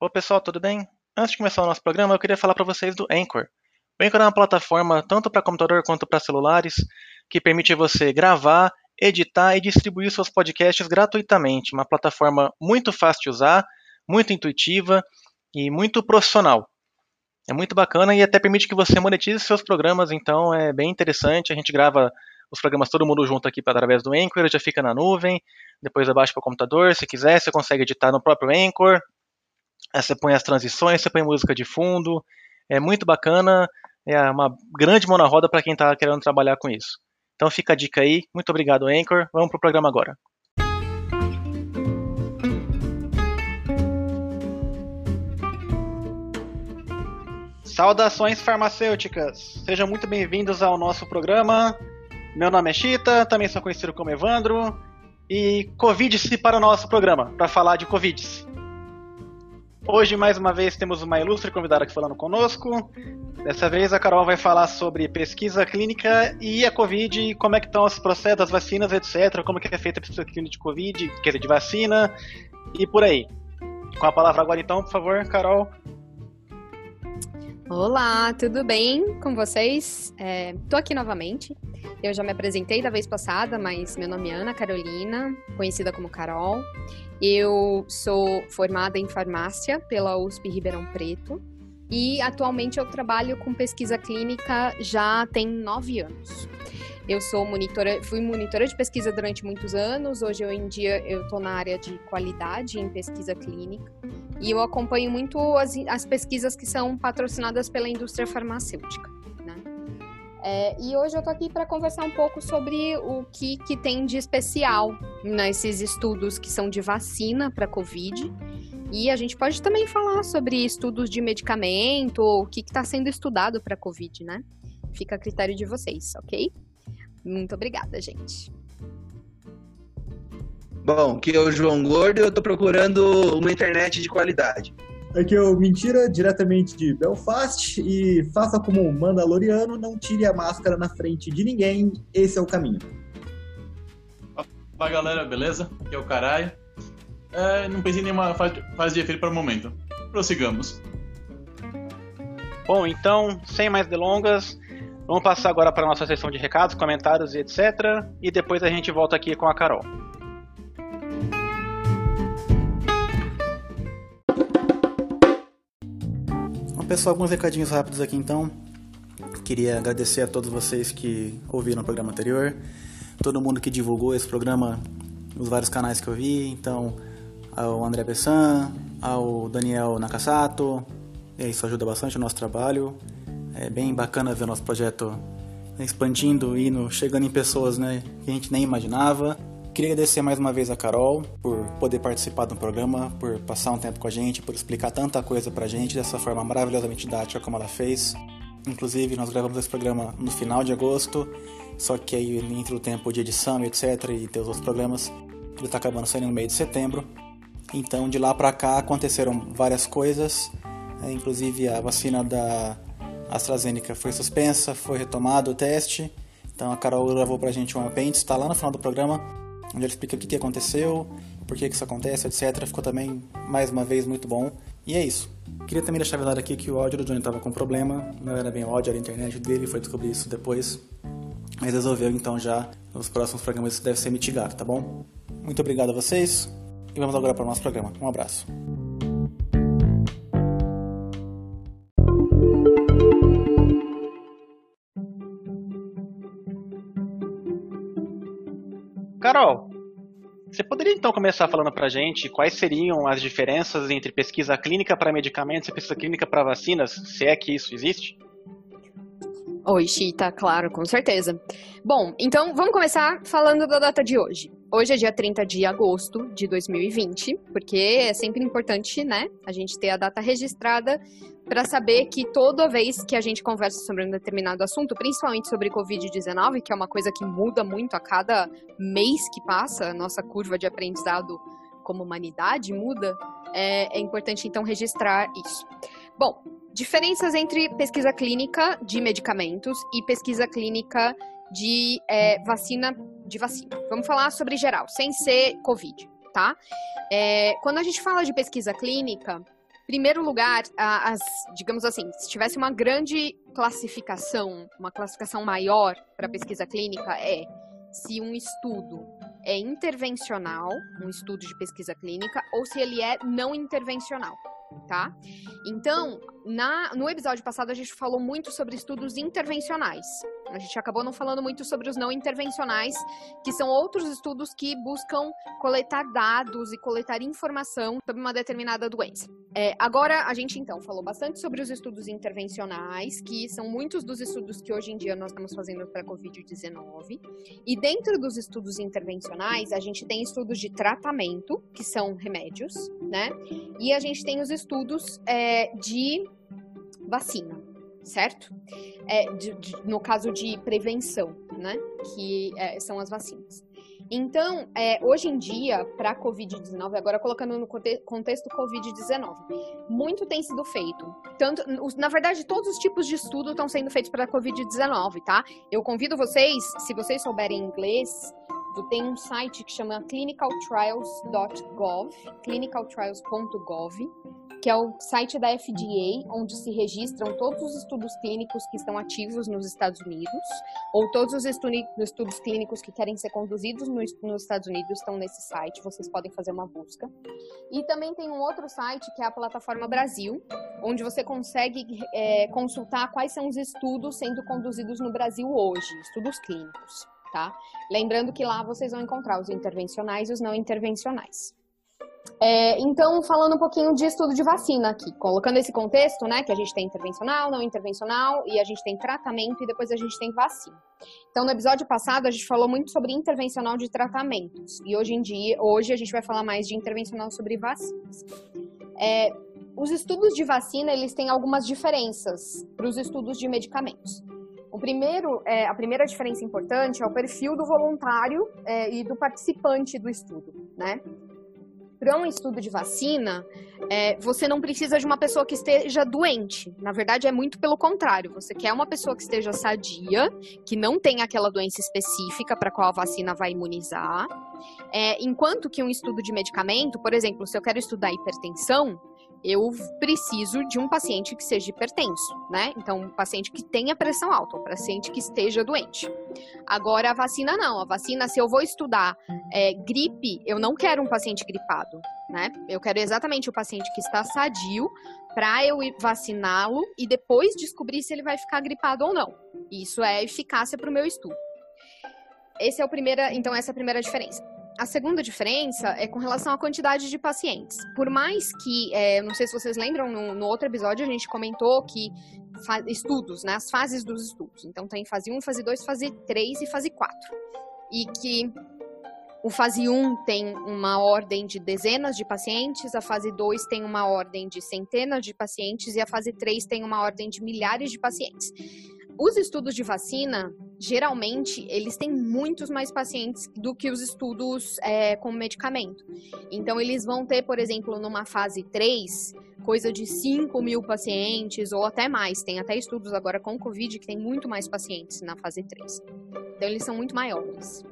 Ô pessoal, tudo bem? Antes de começar o nosso programa, eu queria falar para vocês do Anchor. O Anchor é uma plataforma tanto para computador quanto para celulares que permite você gravar, editar e distribuir seus podcasts gratuitamente. Uma plataforma muito fácil de usar, muito intuitiva e muito profissional. É muito bacana e até permite que você monetize seus programas, então é bem interessante. A gente grava os programas todo mundo junto aqui através do Anchor, já fica na nuvem, depois abaixa para o computador, se quiser, você consegue editar no próprio Anchor. Aí você põe as transições, você põe música de fundo. É muito bacana, é uma grande mão na roda para quem está querendo trabalhar com isso. Então fica a dica aí. Muito obrigado, Anchor. Vamos pro programa agora. Saudações farmacêuticas! Sejam muito bem-vindos ao nosso programa. Meu nome é Chita, também sou conhecido como Evandro. E Covid-se para o nosso programa, para falar de Covid. Hoje, mais uma vez, temos uma ilustre convidada aqui falando conosco. Dessa vez, a Carol vai falar sobre pesquisa clínica e a Covid, como é que estão os processos das vacinas, etc. Como é que é feita a pesquisa clínica de Covid, quer dizer, de vacina, e por aí. Com a palavra agora, então, por favor, Carol. Olá, tudo bem com vocês? Estou é, aqui novamente. Eu já me apresentei da vez passada, mas meu nome é Ana Carolina, conhecida como Carol. Eu sou formada em farmácia pela USP Ribeirão Preto e atualmente eu trabalho com pesquisa clínica já tem nove anos. Eu sou monitora, fui monitora de pesquisa durante muitos anos. Hoje em dia eu estou na área de qualidade em pesquisa clínica e eu acompanho muito as, as pesquisas que são patrocinadas pela indústria farmacêutica. Né? É, e hoje eu estou aqui para conversar um pouco sobre o que, que tem de especial nesses estudos que são de vacina para Covid. E a gente pode também falar sobre estudos de medicamento, o que está sendo estudado para Covid, né? Fica a critério de vocês, ok? Muito obrigada, gente. Bom, que é o João Gordo e eu tô procurando uma internet de qualidade. Aqui é o Mentira, diretamente de Belfast, e faça como um Mandaloriano, não tire a máscara na frente de ninguém, esse é o caminho. Fala galera, beleza? Aqui é o Caralho. É, não pensei em nenhuma fase de efeito para o momento. Prossigamos. Bom, então, sem mais delongas, vamos passar agora para a nossa sessão de recados, comentários e etc. E depois a gente volta aqui com a Carol. pessoal, alguns recadinhos rápidos aqui então. Queria agradecer a todos vocês que ouviram o programa anterior, todo mundo que divulgou esse programa nos vários canais que eu vi, então ao André Pessan, ao Daniel Nakasato, isso ajuda bastante o nosso trabalho. É bem bacana ver nosso projeto expandindo, indo, chegando em pessoas né, que a gente nem imaginava. Queria agradecer mais uma vez a Carol por poder participar do programa, por passar um tempo com a gente, por explicar tanta coisa pra gente dessa forma maravilhosamente didática como ela fez. Inclusive, nós gravamos esse programa no final de agosto, só que aí entre o tempo de edição etc, e ter os outros programas, ele está acabando saindo no meio de setembro. Então, de lá para cá aconteceram várias coisas, né? inclusive a vacina da AstraZeneca foi suspensa, foi retomado o teste. Então a Carol gravou pra gente um apêndice, está lá no final do programa onde ele explica o que, aconteceu, por que, isso acontece, etc. Ficou também, mais uma vez, muito bom. E é isso. Queria também deixar avisado aqui que o áudio do Johnny estava com problema, não era bem áudio, era a internet dele, foi descobrir isso depois. Mas resolveu, então já nos próximos programas isso deve ser mitigado, tá bom? Muito obrigado a vocês e vamos agora para o nosso programa. Um abraço. Carol, você poderia então começar falando pra gente quais seriam as diferenças entre pesquisa clínica para medicamentos e pesquisa clínica para vacinas, se é que isso existe? Oi, Chita, claro, com certeza. Bom, então vamos começar falando da data de hoje. Hoje é dia 30 de agosto de 2020, porque é sempre importante, né, a gente ter a data registrada para saber que toda vez que a gente conversa sobre um determinado assunto, principalmente sobre Covid-19, que é uma coisa que muda muito a cada mês que passa, nossa curva de aprendizado como humanidade muda, é, é importante então registrar isso. Bom, diferenças entre pesquisa clínica de medicamentos e pesquisa clínica de é, vacina de vacina. Vamos falar sobre geral, sem ser Covid, tá? É, quando a gente fala de pesquisa clínica, primeiro lugar, as, digamos assim, se tivesse uma grande classificação, uma classificação maior para pesquisa clínica, é se um estudo é intervencional, um estudo de pesquisa clínica, ou se ele é não intervencional tá? Então, na, no episódio passado a gente falou muito sobre estudos intervencionais. A gente acabou não falando muito sobre os não intervencionais, que são outros estudos que buscam coletar dados e coletar informação sobre uma determinada doença. É, agora, a gente então falou bastante sobre os estudos intervencionais, que são muitos dos estudos que hoje em dia nós estamos fazendo para a Covid-19. E dentro dos estudos intervencionais, a gente tem estudos de tratamento, que são remédios, né? E a gente tem os estudos é, de vacina, certo? É, de, de, no caso de prevenção, né? Que é, são as vacinas. Então, é, hoje em dia, para a Covid-19, agora colocando no contexto Covid-19, muito tem sido feito. Tanto, na verdade, todos os tipos de estudo estão sendo feitos para a Covid-19, tá? Eu convido vocês, se vocês souberem inglês, tem um site que chama clinicaltrials.gov, clinicaltrials.gov, que é o site da FDA, onde se registram todos os estudos clínicos que estão ativos nos Estados Unidos, ou todos os estudos clínicos que querem ser conduzidos nos Estados Unidos estão nesse site, vocês podem fazer uma busca. E também tem um outro site, que é a plataforma Brasil, onde você consegue é, consultar quais são os estudos sendo conduzidos no Brasil hoje, estudos clínicos. Tá? Lembrando que lá vocês vão encontrar os intervencionais e os não intervencionais. É, então, falando um pouquinho de estudo de vacina aqui, colocando esse contexto, né, que a gente tem intervencional, não intervencional, e a gente tem tratamento e depois a gente tem vacina. Então, no episódio passado, a gente falou muito sobre intervencional de tratamentos, e hoje em dia, hoje a gente vai falar mais de intervencional sobre vacinas. É, os estudos de vacina, eles têm algumas diferenças para os estudos de medicamentos. O primeiro, é, a primeira diferença importante é o perfil do voluntário é, e do participante do estudo, né? para um estudo de vacina, é, você não precisa de uma pessoa que esteja doente. Na verdade, é muito pelo contrário. Você quer uma pessoa que esteja sadia, que não tenha aquela doença específica para qual a vacina vai imunizar. É, enquanto que um estudo de medicamento, por exemplo, se eu quero estudar hipertensão, eu preciso de um paciente que seja hipertenso, né? Então, um paciente que tenha pressão alta, um paciente que esteja doente. Agora, a vacina não. A vacina, se eu vou estudar é, gripe, eu não quero um paciente gripado, né? Eu quero exatamente o paciente que está sadio para eu vaciná-lo e depois descobrir se ele vai ficar gripado ou não. Isso é eficácia para o meu estudo. Esse é o primeira, então essa é a primeira diferença. A segunda diferença é com relação à quantidade de pacientes. Por mais que, é, não sei se vocês lembram, no, no outro episódio a gente comentou que estudos, né, as fases dos estudos. Então tem fase 1, fase 2, fase 3 e fase 4. E que o fase 1 tem uma ordem de dezenas de pacientes, a fase 2 tem uma ordem de centenas de pacientes e a fase 3 tem uma ordem de milhares de pacientes. Os estudos de vacina, geralmente, eles têm muitos mais pacientes do que os estudos é, com medicamento. Então, eles vão ter, por exemplo, numa fase 3, coisa de 5 mil pacientes ou até mais. Tem até estudos agora com Covid que tem muito mais pacientes na fase 3. Então, eles são muito maiores.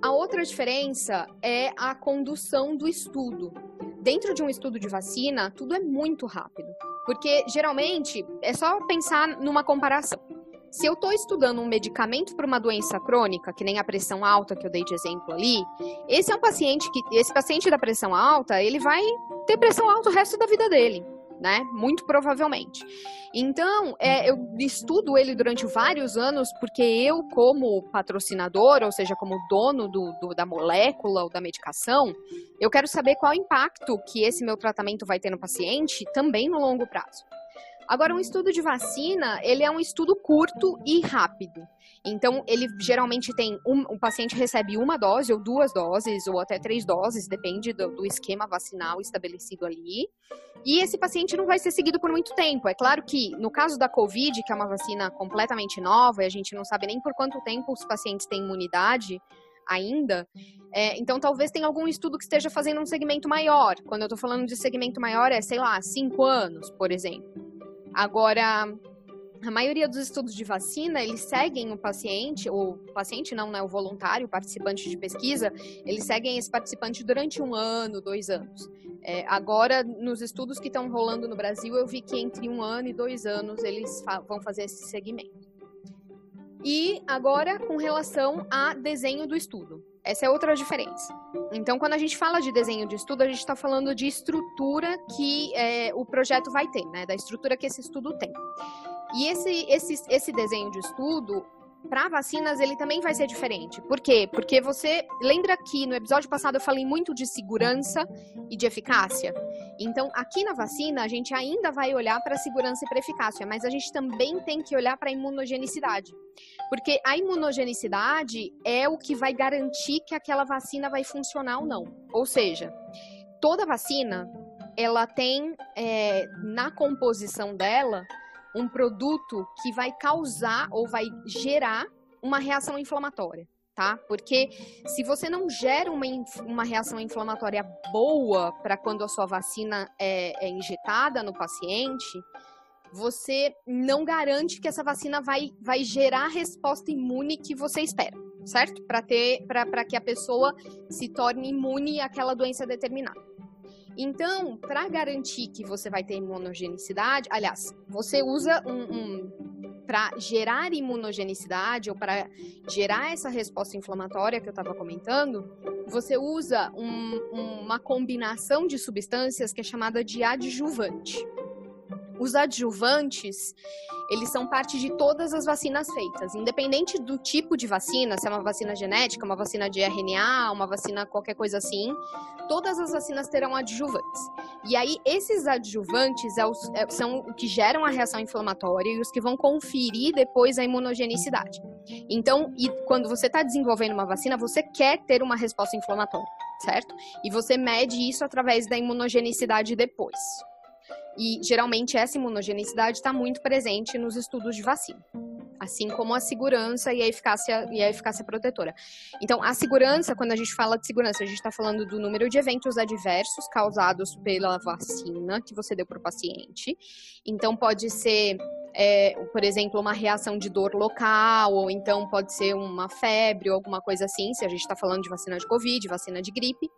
A outra diferença é a condução do estudo. Dentro de um estudo de vacina, tudo é muito rápido. Porque geralmente é só pensar numa comparação. Se eu estou estudando um medicamento para uma doença crônica, que nem a pressão alta que eu dei de exemplo ali, esse é um paciente que esse paciente da pressão alta, ele vai ter pressão alta o resto da vida dele né? Muito provavelmente. Então, é, eu estudo ele durante vários anos porque eu, como patrocinador, ou seja, como dono do, do, da molécula ou da medicação, eu quero saber qual o impacto que esse meu tratamento vai ter no paciente também no longo prazo. Agora, um estudo de vacina, ele é um estudo curto e rápido. Então, ele geralmente tem. Um, o paciente recebe uma dose, ou duas doses, ou até três doses, depende do, do, esquema vacinal estabelecido ali. E esse paciente não vai ser seguido por muito tempo. É claro que, no caso da Covid, que é uma vacina completamente nova, e a gente não sabe nem por quanto tempo os pacientes têm imunidade ainda, é, então talvez tenha algum estudo que esteja fazendo um segmento maior. Quando eu estou falando de segmento maior, é, sei lá, cinco anos, por exemplo. Agora, a maioria dos estudos de vacina, eles seguem o paciente, ou paciente não, né, o voluntário, o participante de pesquisa, eles seguem esse participante durante um ano, dois anos. É, agora, nos estudos que estão rolando no Brasil, eu vi que entre um ano e dois anos eles fa vão fazer esse segmento. E agora, com relação a desenho do estudo. Essa é outra diferença. Então, quando a gente fala de desenho de estudo, a gente está falando de estrutura que é, o projeto vai ter, né? Da estrutura que esse estudo tem. E esse, esse, esse desenho de estudo, para vacinas ele também vai ser diferente. Por quê? Porque você lembra que no episódio passado eu falei muito de segurança e de eficácia. Então, aqui na vacina a gente ainda vai olhar para segurança e para eficácia, mas a gente também tem que olhar para imunogenicidade. Porque a imunogenicidade é o que vai garantir que aquela vacina vai funcionar ou não. Ou seja, toda vacina ela tem é, na composição dela um produto que vai causar ou vai gerar uma reação inflamatória, tá? Porque se você não gera uma, uma reação inflamatória boa para quando a sua vacina é, é injetada no paciente, você não garante que essa vacina vai, vai gerar a resposta imune que você espera, certo? Para ter para que a pessoa se torne imune àquela doença determinada. Então, para garantir que você vai ter imunogenicidade, aliás, você usa um, um para gerar imunogenicidade ou para gerar essa resposta inflamatória que eu estava comentando, você usa um, uma combinação de substâncias que é chamada de adjuvante. Os adjuvantes, eles são parte de todas as vacinas feitas, independente do tipo de vacina, se é uma vacina genética, uma vacina de RNA, uma vacina qualquer coisa assim, todas as vacinas terão adjuvantes. E aí, esses adjuvantes é é, são o que geram a reação inflamatória e os que vão conferir depois a imunogenicidade. Então, quando você está desenvolvendo uma vacina, você quer ter uma resposta inflamatória, certo? E você mede isso através da imunogenicidade depois. E geralmente essa imunogenicidade está muito presente nos estudos de vacina, assim como a segurança e a eficácia e a eficácia protetora. Então, a segurança, quando a gente fala de segurança, a gente está falando do número de eventos adversos causados pela vacina que você deu para o paciente. Então, pode ser é, por exemplo, uma reação de dor local, ou então pode ser uma febre ou alguma coisa assim, se a gente está falando de vacina de Covid, vacina de gripe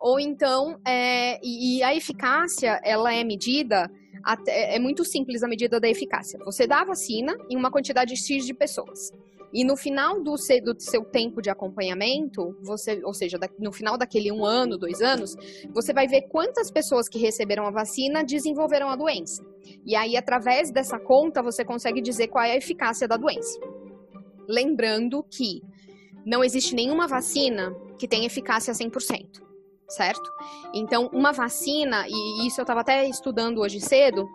ou então, é, e, e, a eficácia, ela é medida, até, é muito simples a medida da eficácia. Você dá a vacina em uma quantidade X de pessoas. E no final do seu, do seu tempo de acompanhamento, você, ou seja, no final daquele um ano, dois anos, você vai ver quantas pessoas que receberam a vacina desenvolveram a doença. E aí, através dessa conta, você consegue dizer qual é a eficácia da doença. Lembrando que não existe nenhuma vacina que tenha eficácia 100% certo? Então, uma vacina, e isso eu estava até estudando hoje cedo,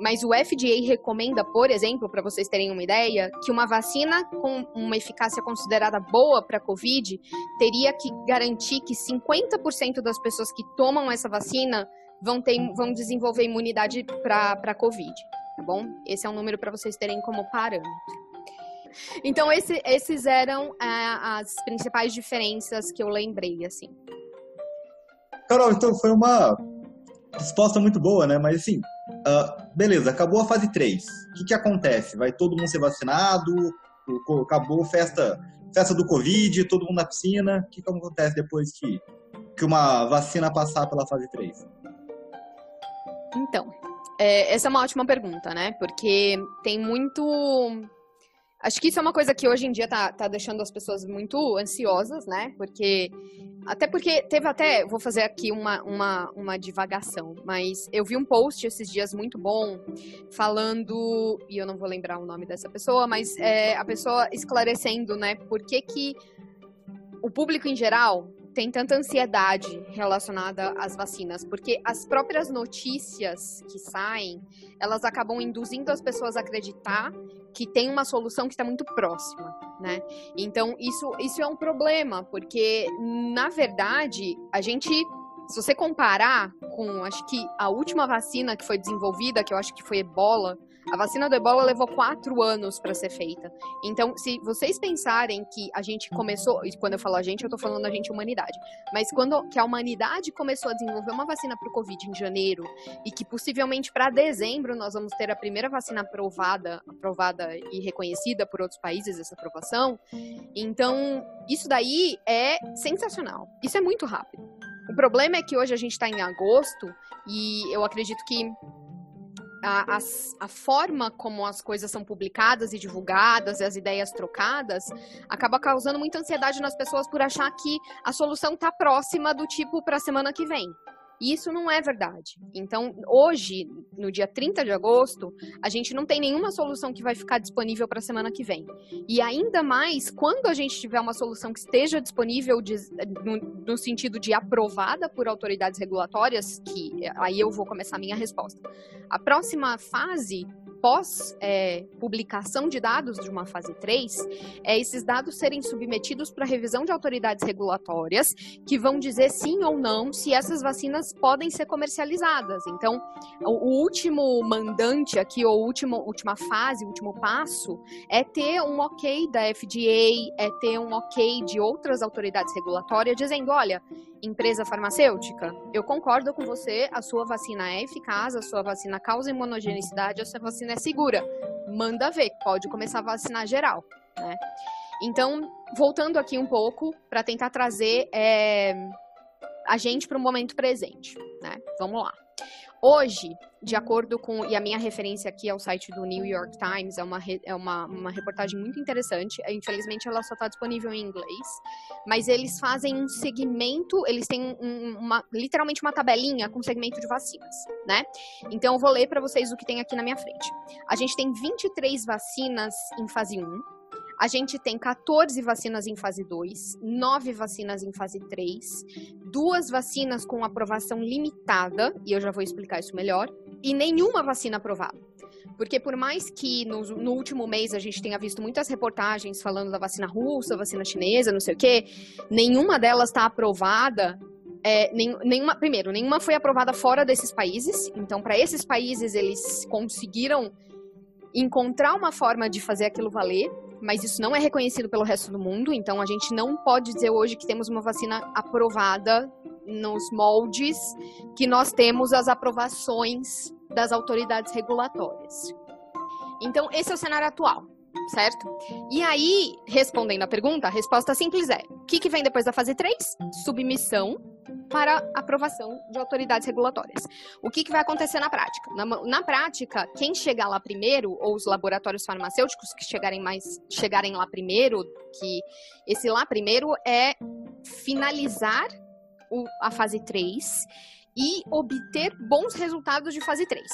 mas o FDA recomenda, por exemplo, para vocês terem uma ideia, que uma vacina com uma eficácia considerada boa para a Covid teria que garantir que 50% das pessoas que tomam essa vacina vão, ter, vão desenvolver imunidade para a Covid, tá bom? Esse é um número para vocês terem como parâmetro. Então, esse, esses eram ah, as principais diferenças que eu lembrei, assim. Carol, então foi uma resposta muito boa, né? Mas assim, uh, beleza, acabou a fase 3. O que, que acontece? Vai todo mundo ser vacinado? Acabou festa, festa do Covid, todo mundo na piscina. O que, que acontece depois que, que uma vacina passar pela fase 3? Então, é, essa é uma ótima pergunta, né? Porque tem muito Acho que isso é uma coisa que hoje em dia tá, tá deixando as pessoas muito ansiosas, né? Porque. Até porque teve até. Vou fazer aqui uma, uma, uma divagação, mas eu vi um post esses dias muito bom falando. E eu não vou lembrar o nome dessa pessoa, mas é, a pessoa esclarecendo, né? Por que, que o público em geral tem tanta ansiedade relacionada às vacinas, porque as próprias notícias que saem, elas acabam induzindo as pessoas a acreditar que tem uma solução que está muito próxima, né? Então isso isso é um problema, porque na verdade a gente se você comparar com, acho que a última vacina que foi desenvolvida, que eu acho que foi ebola, a vacina do ebola levou quatro anos para ser feita. Então, se vocês pensarem que a gente começou, e quando eu falo a gente, eu estou falando a gente humanidade, mas quando que a humanidade começou a desenvolver uma vacina para o Covid em janeiro e que possivelmente para dezembro nós vamos ter a primeira vacina aprovada, aprovada e reconhecida por outros países essa aprovação, então isso daí é sensacional. Isso é muito rápido O problema é que hoje a gente está em agosto e eu acredito que a, a, a, forma como as coisas são publicadas e divulgadas e as ideias trocadas acaba causando muita ansiedade nas pessoas por achar que a solução está próxima do tipo para a semana que vem. E isso não é verdade. Então, hoje, no dia 30 de agosto, a gente não tem nenhuma solução que vai ficar disponível para a semana que vem. E ainda mais, quando a gente tiver uma solução que esteja disponível de, no, no, sentido de aprovada por autoridades regulatórias, que aí eu vou começar a minha resposta. A próxima fase pós-publicação é, de dados de uma fase 3, é esses dados serem submetidos para revisão de autoridades regulatórias, que vão dizer sim ou não se essas vacinas podem ser comercializadas. Então, o, último mandante aqui, ou último, última fase, último passo, é ter um ok da FDA, é ter um ok de outras autoridades regulatórias, dizendo: olha, empresa farmacêutica, eu concordo com você, a sua vacina é eficaz, a sua vacina causa imunogenicidade, a sua vacina é segura. Manda ver, pode começar a vacinar geral, né? Então, voltando aqui um pouco para tentar trazer é, a gente para o momento presente, né? Vamos lá. Hoje, de acordo com. E a minha referência aqui ao site do New York Times, é uma, é uma, uma reportagem muito interessante. Infelizmente, ela só está disponível em inglês. Mas eles fazem um segmento, eles têm um, uma, literalmente uma tabelinha com segmento de vacinas, né? Então, eu vou ler para vocês o que tem aqui na minha frente. A gente tem 23 vacinas em fase 1 a gente tem 14 vacinas em fase 2, 9 vacinas em fase 3, duas vacinas com aprovação limitada, e eu já vou explicar isso melhor, e nenhuma vacina aprovada. Porque por mais que no, no, último mês a gente tenha visto muitas reportagens falando da vacina russa, vacina chinesa, não sei o quê, nenhuma delas está aprovada. É, nenhuma, primeiro, nenhuma foi aprovada fora desses países. Então, para esses países, eles conseguiram encontrar uma forma de fazer aquilo valer mas isso não é reconhecido pelo resto do mundo, então a gente não pode dizer hoje que temos uma vacina aprovada nos moldes que nós temos as aprovações das autoridades regulatórias. Então, esse é o cenário atual, certo? E aí, respondendo a pergunta, a resposta simples é: o que, que vem depois da fase 3? Submissão para aprovação de autoridades regulatórias. O que, que vai acontecer na prática? Na, na, prática, quem chegar lá primeiro, ou os laboratórios farmacêuticos que chegarem mais chegarem lá primeiro, que esse lá primeiro é finalizar o, a fase 3 e obter bons resultados de fase 3.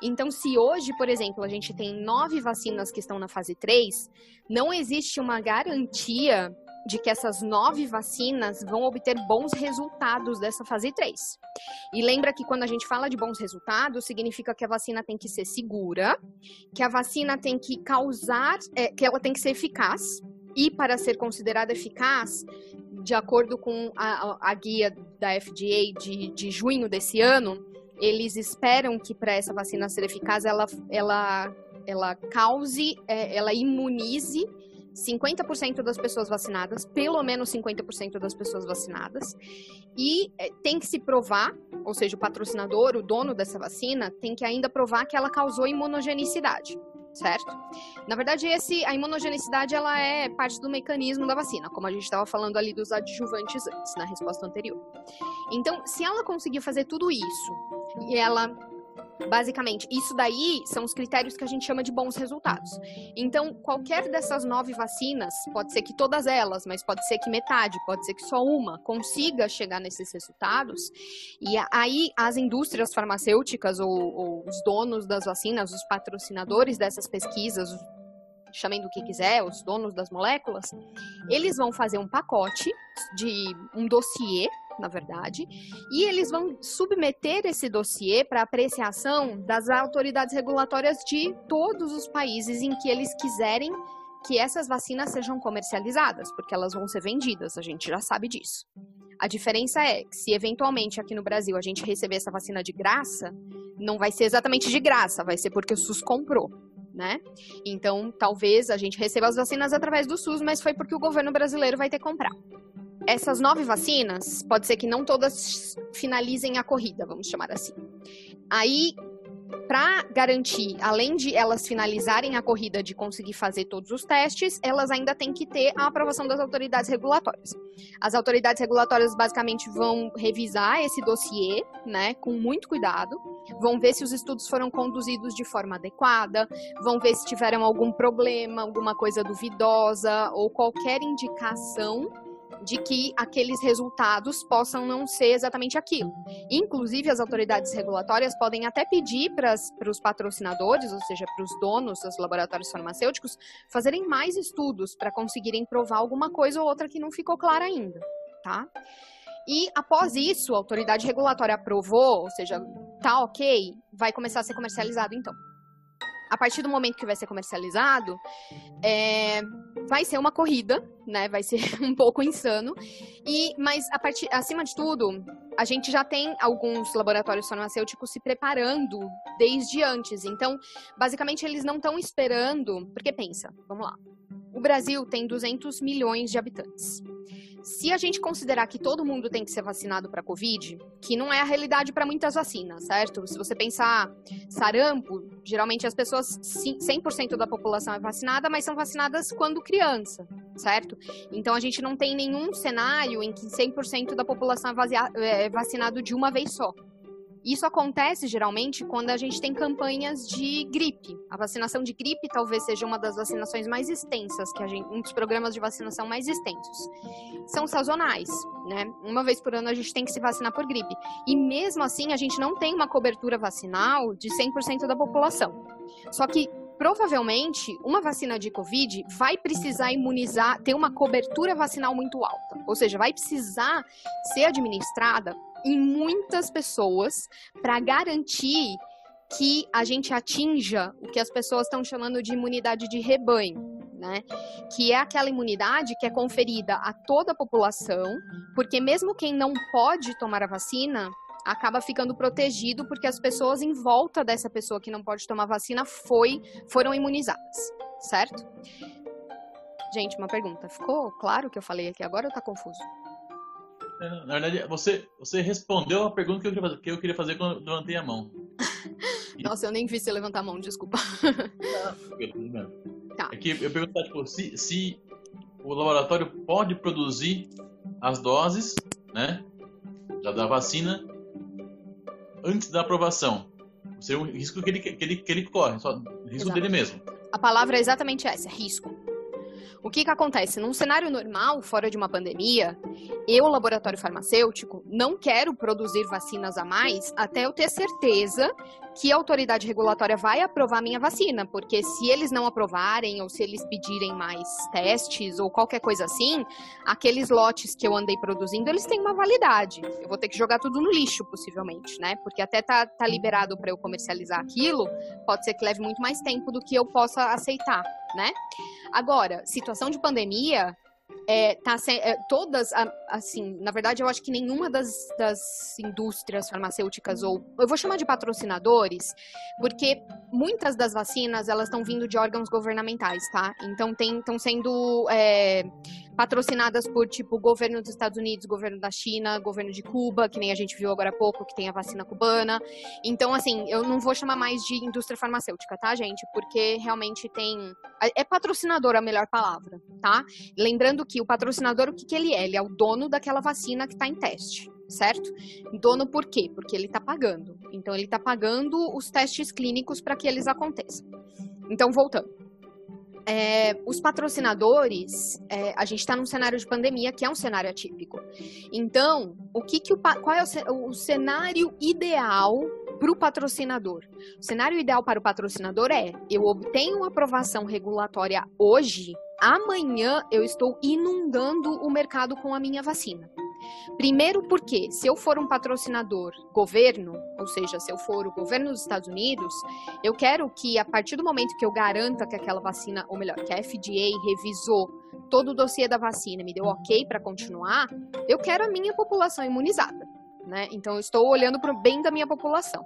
Então, se hoje, por exemplo, a gente tem nove vacinas que estão na fase 3, não existe uma garantia de que essas nove vacinas vão obter bons resultados dessa fase 3. E lembra que quando a gente fala de bons resultados, significa que a vacina tem que ser segura, que a vacina tem que causar, é, que ela tem que ser eficaz, e para ser considerada eficaz, de acordo com a, a guia da FDA de, de junho desse ano, eles esperam que para essa vacina ser eficaz, ela, ela, ela cause, é, ela imunize 50% das pessoas vacinadas, pelo menos 50% das pessoas vacinadas, e é, tem que se provar, ou seja, o patrocinador, o dono dessa vacina, tem que ainda provar que ela causou imunogenicidade, certo? Na verdade, esse, a imunogenicidade ela é parte do mecanismo da vacina, como a gente estava falando ali dos adjuvantes antes, na resposta anterior. Então, se ela conseguir fazer tudo isso e ela Basicamente, isso daí são os critérios que a gente chama de bons resultados. Então, qualquer dessas nove vacinas, pode ser que todas elas, mas pode ser que metade, pode ser que só uma, consiga chegar nesses resultados. E aí, as indústrias farmacêuticas ou, ou os donos das vacinas, os patrocinadores dessas pesquisas, chamem do que quiser, os donos das moléculas, eles vão fazer um pacote de um dossiê na verdade, e eles vão submeter esse dossiê para apreciação das autoridades regulatórias de todos os países em que eles quiserem que essas vacinas sejam comercializadas, porque elas vão ser vendidas, a gente já sabe disso. A diferença é que se eventualmente aqui no Brasil a gente receber essa vacina de graça, não vai ser exatamente de graça, vai ser porque o SUS comprou. Né? Então, talvez a gente receba as vacinas através do SUS, mas foi porque o governo brasileiro vai ter que comprar essas nove vacinas, pode ser que não todas finalizem a corrida, vamos chamar assim. Aí, para garantir, além de elas finalizarem a corrida de conseguir fazer todos os testes, elas ainda têm que ter a aprovação das autoridades regulatórias. As autoridades regulatórias basicamente vão revisar esse dossiê, né, com muito cuidado, vão ver se os estudos foram conduzidos de forma adequada, vão ver se tiveram algum problema, alguma coisa duvidosa ou qualquer indicação de que aqueles resultados possam não ser exatamente aquilo. Inclusive, as autoridades regulatórias podem até pedir para os patrocinadores, ou seja, para os donos dos laboratórios farmacêuticos, fazerem mais estudos para conseguirem provar alguma coisa ou outra que não ficou clara ainda, tá? E após isso, a autoridade regulatória aprovou, ou seja, tá ok, vai começar a ser comercializado então a partir do momento que vai ser comercializado, é, vai ser uma corrida, né? Vai ser um pouco insano. E, mas a partir, acima de tudo, a gente já tem alguns laboratórios farmacêuticos se preparando desde antes. Então, basicamente, eles não estão esperando. Porque pensa, vamos lá. O Brasil tem 200 milhões de habitantes. Se a gente considerar que todo mundo tem que ser vacinado para Covid, que não é a realidade para muitas vacinas, certo? Se você pensar sarampo, geralmente as pessoas, 100% da população é vacinada, mas são vacinadas quando criança, certo? Então a gente não tem nenhum cenário em que 100% da população é, é vacinado de uma vez só. Isso acontece geralmente quando a gente tem campanhas de gripe. A vacinação de gripe talvez seja uma das vacinações mais extensas, que a gente, um dos programas de vacinação mais extensos. São sazonais, né? Uma vez por ano a gente tem que se vacinar por gripe. E mesmo assim a gente não tem uma cobertura vacinal de 100% da população. Só que provavelmente uma vacina de Covid vai precisar imunizar, ter uma cobertura vacinal muito alta. Ou seja, vai precisar ser administrada em muitas pessoas para garantir que a gente atinja o que as pessoas estão chamando de imunidade de rebanho, né? Que é aquela imunidade que é conferida a toda a população, porque mesmo quem não pode tomar a vacina acaba ficando protegido porque as pessoas em volta dessa pessoa que não pode tomar vacina foi foram imunizadas, certo? Gente, uma pergunta. Ficou claro o que eu falei aqui agora ou tá confuso? É, na verdade, você, você respondeu a pergunta que eu queria fazer, que eu queria fazer quando eu levantei a mão. Nossa, eu nem vi você levantar a mão, desculpa. Tá. É que eu perguntei, tipo, se, se o laboratório pode produzir as doses, né, da vacina antes da aprovação. Seria um risco que ele, que ele, que ele corre, só risco dele mesmo. A palavra é exatamente essa, risco. O que, que acontece? Num cenário normal, fora de uma pandemia, eu, laboratório farmacêutico, não quero produzir vacinas a mais até eu ter certeza que autoridade regulatória vai aprovar a minha vacina, porque se eles não aprovarem ou se eles pedirem mais testes ou qualquer coisa assim, aqueles lotes que eu andei produzindo, eles têm uma validade. Eu vou ter que jogar tudo no lixo, possivelmente, né? Porque até tá, tá liberado para eu comercializar aquilo, pode ser que leve muito mais tempo do que eu possa aceitar, né? Agora, situação de pandemia, é, tá é, todas, assim, na verdade, eu acho que nenhuma das, das indústrias farmacêuticas, ou eu vou chamar de patrocinadores, porque muitas das vacinas, elas estão vindo de órgãos governamentais, tá? Então, estão sendo é, patrocinadas por, tipo, governo dos Estados Unidos, governo da China, governo de Cuba, que nem a gente viu agora há pouco, que tem a vacina cubana. Então, assim, eu não vou chamar mais de indústria farmacêutica, tá, gente? Porque realmente tem... É patrocinador a melhor palavra, tá? Lembrando que o patrocinador, o que, que ele é? Ele é o dono daquela vacina que está em teste certo? Dono por quê? Porque ele está pagando. Então, ele está pagando os testes clínicos para que eles aconteçam. Então, voltando. É, os patrocinadores, é, a gente está num cenário de pandemia que é um cenário atípico. Então, o que, que o, qual é o, o cenário ideal para o patrocinador? O cenário ideal para o patrocinador é: eu obtenho aprovação regulatória hoje, amanhã eu estou inundando o mercado com a minha vacina. Primeiro porque, se eu for um patrocinador governo, ou seja, se eu for o governo dos Estados Unidos, eu quero que a partir do momento que eu garanta que aquela vacina, ou melhor, que a FDA revisou todo o dossiê da vacina, me deu ok para continuar, eu quero a minha população imunizada. Né? Então, eu estou olhando para o bem da minha população.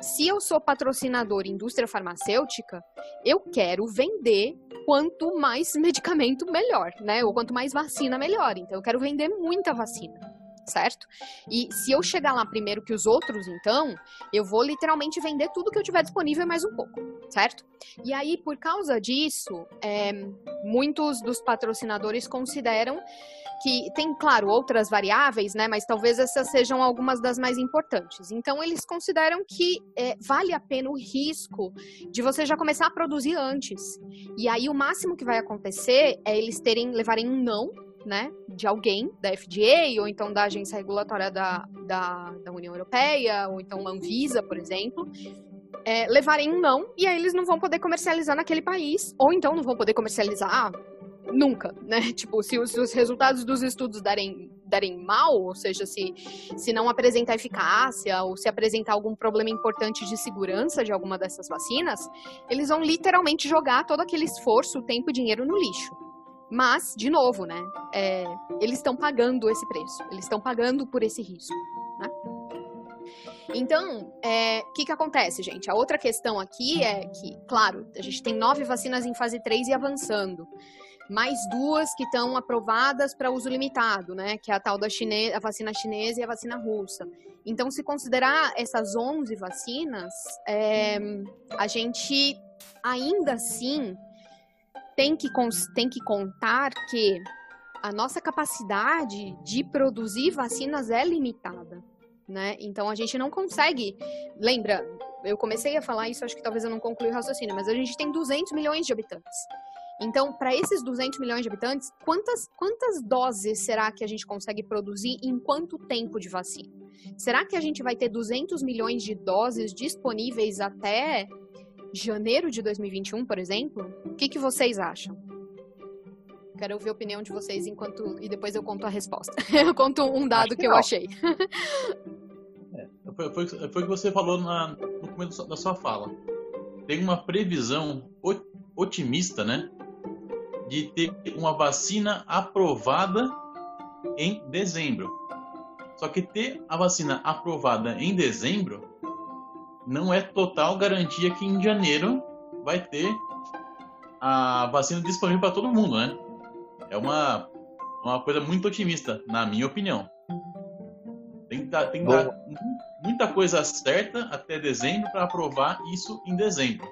Se eu sou patrocinador indústria farmacêutica, eu quero vender quanto mais medicamento, melhor, né? Ou quanto mais vacina, melhor. Então, eu quero vender muita vacina certo? E se eu chegar lá primeiro que os outros, então, eu vou literalmente vender tudo que eu tiver disponível mais um pouco, certo? E aí, por causa disso, é, muitos dos patrocinadores consideram que tem, claro, outras variáveis, né? Mas talvez essas sejam algumas das mais importantes. Então, eles consideram que é, vale a pena o risco de você já começar a produzir antes. E aí, o máximo que vai acontecer é eles terem, levarem um não né, de alguém da FDA ou então da agência regulatória da, da, da União Europeia ou então uma Anvisa, por exemplo, é, levarem um não e aí eles não vão poder comercializar naquele país ou então não vão poder comercializar nunca, né? Tipo, se os, os resultados dos estudos darem, darem mal, ou seja, se, se não apresentar eficácia ou se apresentar algum problema importante de segurança de alguma dessas vacinas, eles vão literalmente jogar todo aquele esforço, tempo e dinheiro no lixo. Mas, de novo, né? É, eles estão pagando esse preço. Eles estão pagando por esse risco, né? Então, o é, que, que acontece, gente? A outra questão aqui é que, claro, a gente tem nove vacinas em fase 3 e avançando. Mais duas que estão aprovadas para uso limitado, né? Que é a tal da chine... a vacina chinesa e a vacina russa. Então, se considerar essas 11 vacinas, é, a gente ainda assim tem que, tem que contar que a nossa capacidade de produzir vacinas é limitada, né? Então a gente não consegue. Lembra, eu comecei a falar isso, acho que talvez eu não conclui o raciocínio, mas a gente tem 200 milhões de habitantes. Então, para esses 200 milhões de habitantes, quantas, quantas doses será que a gente consegue produzir em quanto tempo de vacina? Será que a gente vai ter 200 milhões de doses disponíveis até janeiro de 2021, por exemplo, o que, que vocês acham? Quero ouvir a opinião de vocês enquanto e depois eu conto a resposta. eu conto um dado que, que eu achei. é, foi, foi, foi o que você falou na, no começo da sua fala. Tem uma previsão otimista, né? De ter uma vacina aprovada em dezembro. Só que ter a vacina aprovada em dezembro não é total garantia que em janeiro vai ter a vacina disponível para todo mundo, né? É uma, uma coisa muito otimista, na minha opinião. Tem que dar, tem que dar muita coisa certa até dezembro para aprovar isso em dezembro.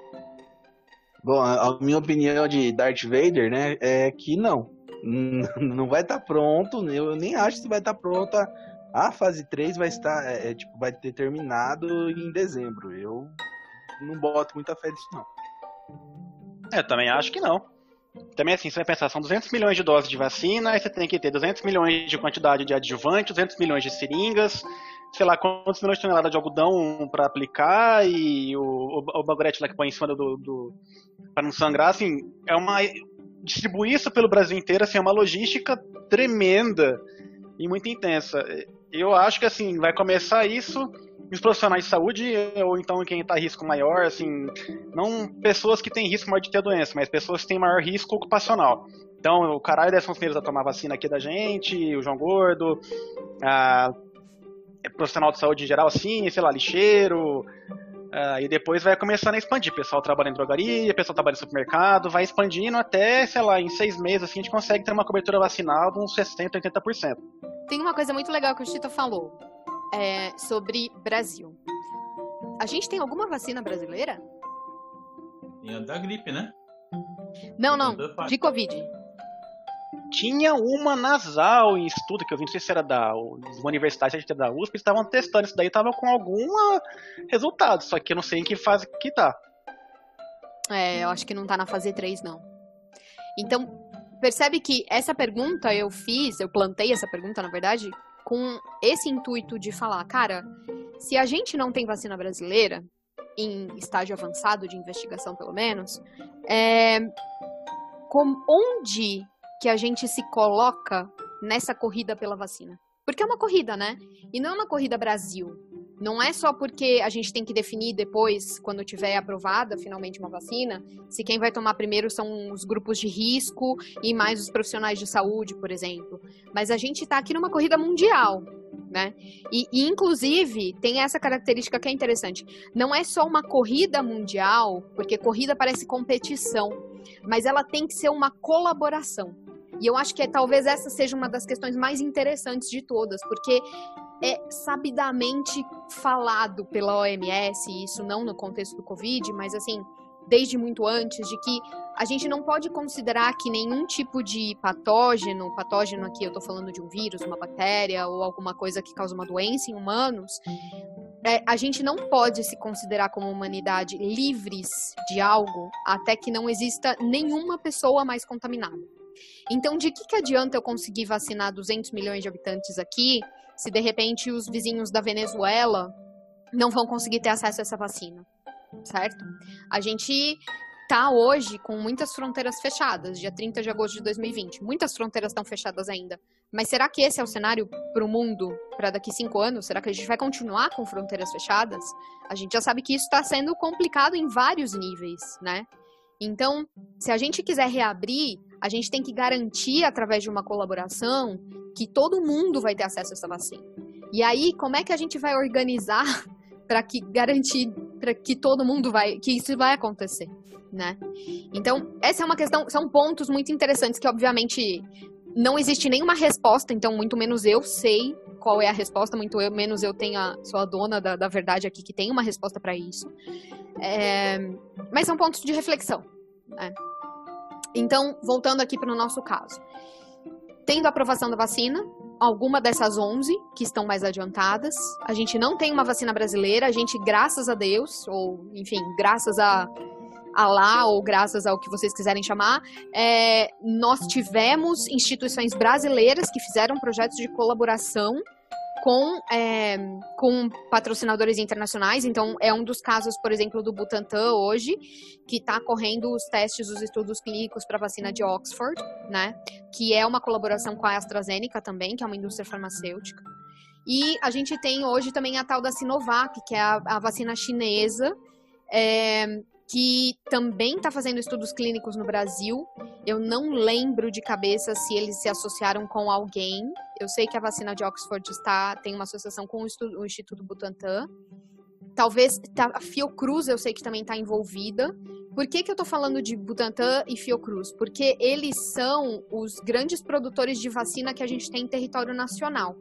Bom, a minha opinião de Darth Vader, né, é que não. Não vai estar tá pronto, eu nem acho que vai estar tá pronta a fase 3 vai estar, é, tipo, vai ter terminado em dezembro. Eu não boto muita fé nisso, não. É, também acho que não. Também assim, você vai pensar, são 200 milhões de doses de vacina, aí você tem que ter 200 milhões de quantidade de adjuvante, 200 milhões de seringas, sei lá, quantos milhões de toneladas de algodão para aplicar, e o, o, o bagulhete lá que põe em cima do, do para não sangrar, assim, é uma distribuir isso pelo Brasil inteiro, assim, é uma logística tremenda e muito intensa eu acho que assim, vai começar isso os profissionais de saúde, ou então quem está risco maior, assim, não pessoas que têm risco maior de ter doença, mas pessoas que têm maior risco ocupacional. Então, o caralho os primeiros a tomar vacina aqui da gente, o João Gordo, a profissional de saúde em geral, assim, sei lá, lixeiro, Uh, e depois vai começando a expandir. Pessoal trabalha em drogaria, pessoal trabalha em supermercado, vai expandindo até, sei lá, em seis meses assim, a gente consegue ter uma cobertura vacinal de uns 60%, 80%. Tem uma coisa muito legal que o Chito falou é, sobre Brasil. A gente tem alguma vacina brasileira? Tem a da gripe, né? Não, não, de Covid. Tinha uma nasal em estudo, que eu não sei se era da universidade, se era da USP, estavam testando isso daí, estava com algum resultado, só que eu não sei em que fase que tá. É, eu acho que não tá na fase 3, não. Então, percebe que essa pergunta eu fiz, eu plantei essa pergunta, na verdade, com esse intuito de falar, cara, se a gente não tem vacina brasileira, em estágio avançado de investigação pelo menos, é, com, onde que a gente se coloca nessa corrida pela vacina? Porque é uma corrida, né? E não é uma corrida Brasil. Não é só porque a gente tem que definir depois, quando tiver aprovada finalmente uma vacina, se quem vai tomar primeiro são os grupos de risco e mais os profissionais de saúde, por exemplo. Mas a gente está aqui numa corrida mundial, né? E, e, inclusive, tem essa característica que é interessante. Não é só uma corrida mundial, porque corrida parece competição, mas ela tem que ser uma colaboração. E eu acho que é, talvez essa seja uma das questões mais interessantes de todas, porque é sabidamente falado pela OMS, isso não no contexto do Covid, mas assim, desde muito antes, de que a gente não pode considerar que nenhum tipo de patógeno, patógeno aqui eu estou falando de um vírus, uma bactéria ou alguma coisa que causa uma doença em humanos, é, a gente não pode se considerar como humanidade livres de algo até que não exista nenhuma pessoa mais contaminada. Então, de que, que adianta eu conseguir vacinar 200 milhões de habitantes aqui, se de repente os vizinhos da Venezuela não vão conseguir ter acesso a essa vacina? Certo? A gente tá hoje com muitas fronteiras fechadas, dia 30 de agosto de 2020. Muitas fronteiras estão fechadas ainda. Mas será que esse é o cenário para o mundo para daqui cinco anos? Será que a gente vai continuar com fronteiras fechadas? A gente já sabe que isso está sendo complicado em vários níveis, né? Então, se a gente quiser reabrir, a gente tem que garantir, através de uma colaboração, que todo mundo vai ter acesso a essa vacina. E aí, como é que a gente vai organizar para que garantir para que todo mundo vai, que isso vai acontecer, né? Então, essa é uma questão, são pontos muito interessantes que obviamente não existe nenhuma resposta, então muito menos eu sei qual é a resposta, muito eu, menos eu tenho a, sou a dona da, da verdade aqui que tem uma resposta para isso. É, mas são pontos de reflexão. Né? Então, voltando aqui para o nosso caso. Tendo a aprovação da vacina, alguma dessas 11 que estão mais adiantadas. A gente não tem uma vacina brasileira, a gente, graças a Deus, ou enfim, graças a, a lá, ou graças ao que vocês quiserem chamar, é, nós tivemos instituições brasileiras que fizeram projetos de colaboração com, é, com patrocinadores internacionais. Então, é um dos casos, por exemplo, do Butantan hoje, que está correndo os testes, os estudos clínicos para a vacina de Oxford, né? Que é uma colaboração com a AstraZeneca também, que é uma indústria farmacêutica. E a gente tem hoje também a tal da Sinovac, que é a, a vacina chinesa, é, que também está fazendo estudos clínicos no Brasil. Eu não lembro de cabeça se eles se associaram com alguém. Eu sei que a vacina de Oxford está tem uma associação com o, estudo, o Instituto Butantan. Talvez tá, a Fiocruz eu sei que também está envolvida. Por que, que eu estou falando de Butantan e Fiocruz? Porque eles são os grandes produtores de vacina que a gente tem em território nacional.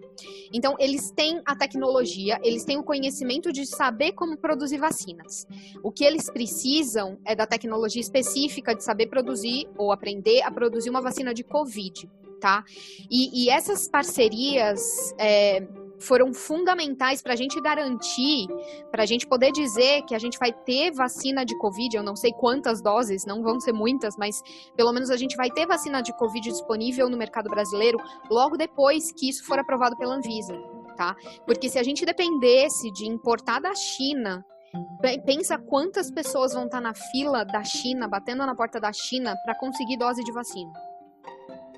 Então, eles têm a tecnologia, eles têm o conhecimento de saber como produzir vacinas. O que eles precisam é da tecnologia específica de saber produzir ou aprender a produzir uma vacina de Covid. Tá? E, e essas parcerias é, foram fundamentais para a gente garantir, para a gente poder dizer que a gente vai ter vacina de Covid. Eu não sei quantas doses, não vão ser muitas, mas pelo menos a gente vai ter vacina de Covid disponível no mercado brasileiro logo depois que isso for aprovado pela Anvisa, tá? Porque se a gente dependesse de importar da China Pensa quantas pessoas vão estar na fila da China, batendo na porta da China, para conseguir dose de vacina.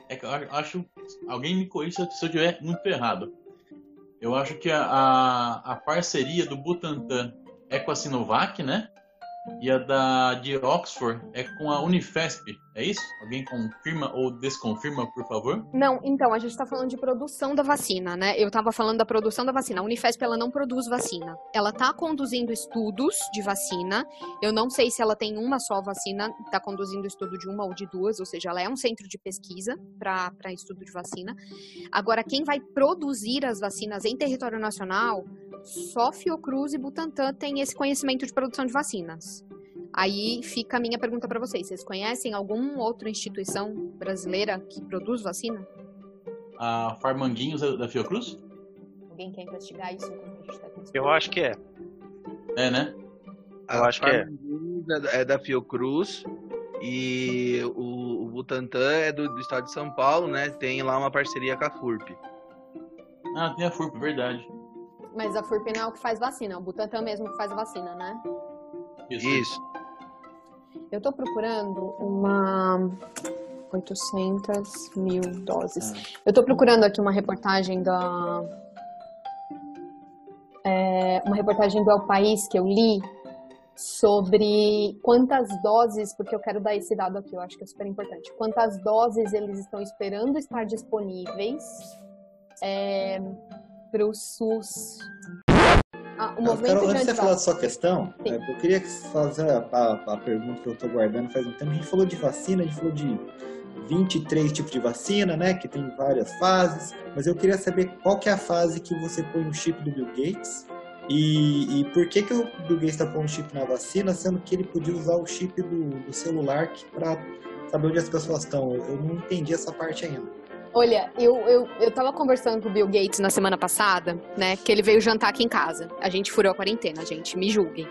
É que eu acho. Alguém me corrija se eu estiver muito errado. Eu acho que a, a, a parceria do Butantan é com a Sinovac, né? E a da de Oxford é com a Unifesp, é isso? Alguém confirma ou desconfirma, por favor? Não, então, a gente está falando de produção da vacina, né? Eu estava falando da produção da vacina. A Unifesp, ela não produz vacina. Ela está conduzindo estudos de vacina. Eu não sei se ela tem uma só vacina, está conduzindo estudo de uma ou de duas, ou seja, ela é um centro de pesquisa para estudo de vacina. Agora, quem vai produzir as vacinas em território nacional só Fiocruz e Butantan têm esse conhecimento de produção de vacinas. Aí fica a minha pergunta para vocês: vocês conhecem alguma outra instituição brasileira que produz vacina? A Farmanguinhos da Fiocruz? Alguém quer investigar isso? Tá Eu acho que é. É, né? Eu acho que é. É da Fiocruz e o, o Butantan é do, do, estado de São Paulo, né? Tem lá uma parceria com a FURP. Ah, tem a FURP, verdade. Mas a FURP não é o que faz vacina, é o Butantan mesmo que faz a vacina, né? Isso. Isso. Eu tô procurando uma 800 mil doses. Ah. Eu tô procurando aqui uma reportagem da é, uma reportagem do El País que eu li sobre quantas doses, porque eu quero dar esse dado aqui, eu acho que é super importante. Quantas doses eles estão esperando estar disponíveis é, para o SUS. Ah, o movimento Carol, antes de você falar da sua questão, é, eu queria fazer a, a, a, pergunta que eu estou guardando faz um tempo. A gente falou de vacina, a gente falou de 23 tipos de vacina, né? Que tem várias fases. Mas eu queria saber qual que é a fase que você põe no chip do Bill Gates e, e por que, que o Bill Gates está pondo chip na vacina, sendo que ele podia usar o chip do, do celular para saber onde as pessoas estão. Eu não entendi essa parte ainda. Olha, eu, eu, eu tava conversando com o Bill Gates na semana passada, né? Que ele veio jantar aqui em casa. A gente furou a quarentena, gente, me julguem.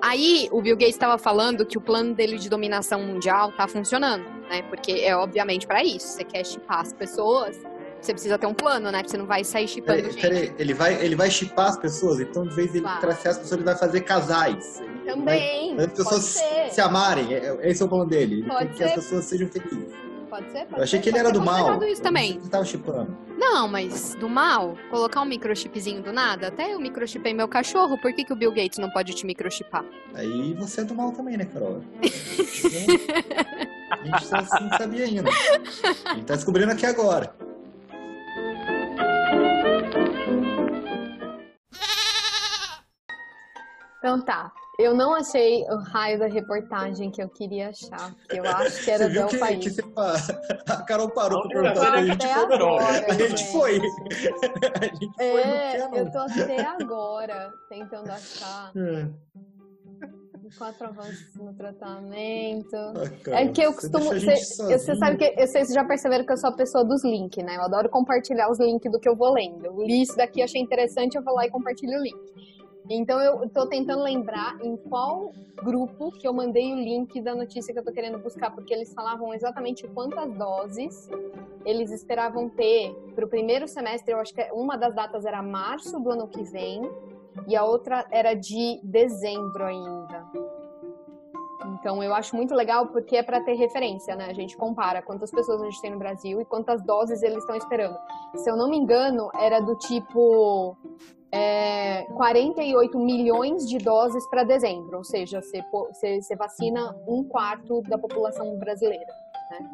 Aí o Bill Gates estava falando que o plano dele de dominação mundial tá funcionando, né? Porque é obviamente para isso. Você quer chipar as pessoas, você precisa ter um plano, né? Você não vai sair chipando Peraí, peraí, ele vai, ele vai chipar as pessoas, então de vez ele Claro. traçar as pessoas, ele vai fazer casais. Também, Vai, as pessoas se amarem, é- esse é o plano dele. Ele Pode que as pessoas sejam felizes. Pode ser, pode Eu achei ser, que ele era do mal. isso também. que tava chipando. Não, mas do mal, colocar um microchipzinho do nada, até eu microchipei meu cachorro, por que, que o Bill Gates não pode te microchipar? Aí você é do mal também, né, Carol? a gente só não sabia ainda. A gente tá descobrindo aqui agora. Então tá. Eu não achei o raio da reportagem que eu queria achar, porque eu acho que era do que, país. que você a Carol parou A pra perguntar cena pra é gente. foi, agora, A gente foi. A gente foi É, eu tô até agora tentando achar É. quatro avanços no tratamento. Ah, É Carol, que eu costumo. a Você, você sabe que vocês já perceberam que eu sou a pessoa dos links, né? Eu adoro compartilhar os links do que eu vou lendo. Eu li isso daqui, achei interessante, eu vou lá e compartilho o link. Então eu tô tentando lembrar em qual grupo que eu mandei o link da notícia que eu tô querendo buscar, porque eles falavam exatamente quantas doses eles esperavam ter para o primeiro semestre. Eu acho que uma das datas era março do ano que vem e a outra era de dezembro ainda. Então eu acho muito legal porque é para ter referência, né? A gente compara quantas pessoas a gente tem no Brasil e quantas doses eles estão esperando. Se eu não me engano, era do tipo é, 48 milhões de doses para dezembro, ou seja, você, vacina um quarto da população brasileira, né?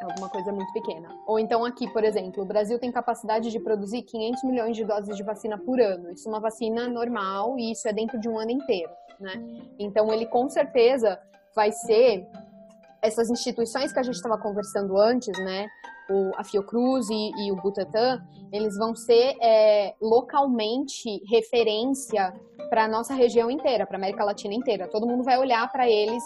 É alguma coisa muito pequena. Ou então aqui, por exemplo, o Brasil tem capacidade de produzir 500 milhões de doses de vacina por ano. Isso é uma vacina normal e isso é dentro de um ano inteiro, né? Então ele com certeza vai ser essas instituições que a gente estava conversando antes, né? O, a Fiocruz e, e o Butantan, eles vão ser é, localmente referência para a nossa região inteira, para a América Latina inteira. Todo mundo vai olhar para eles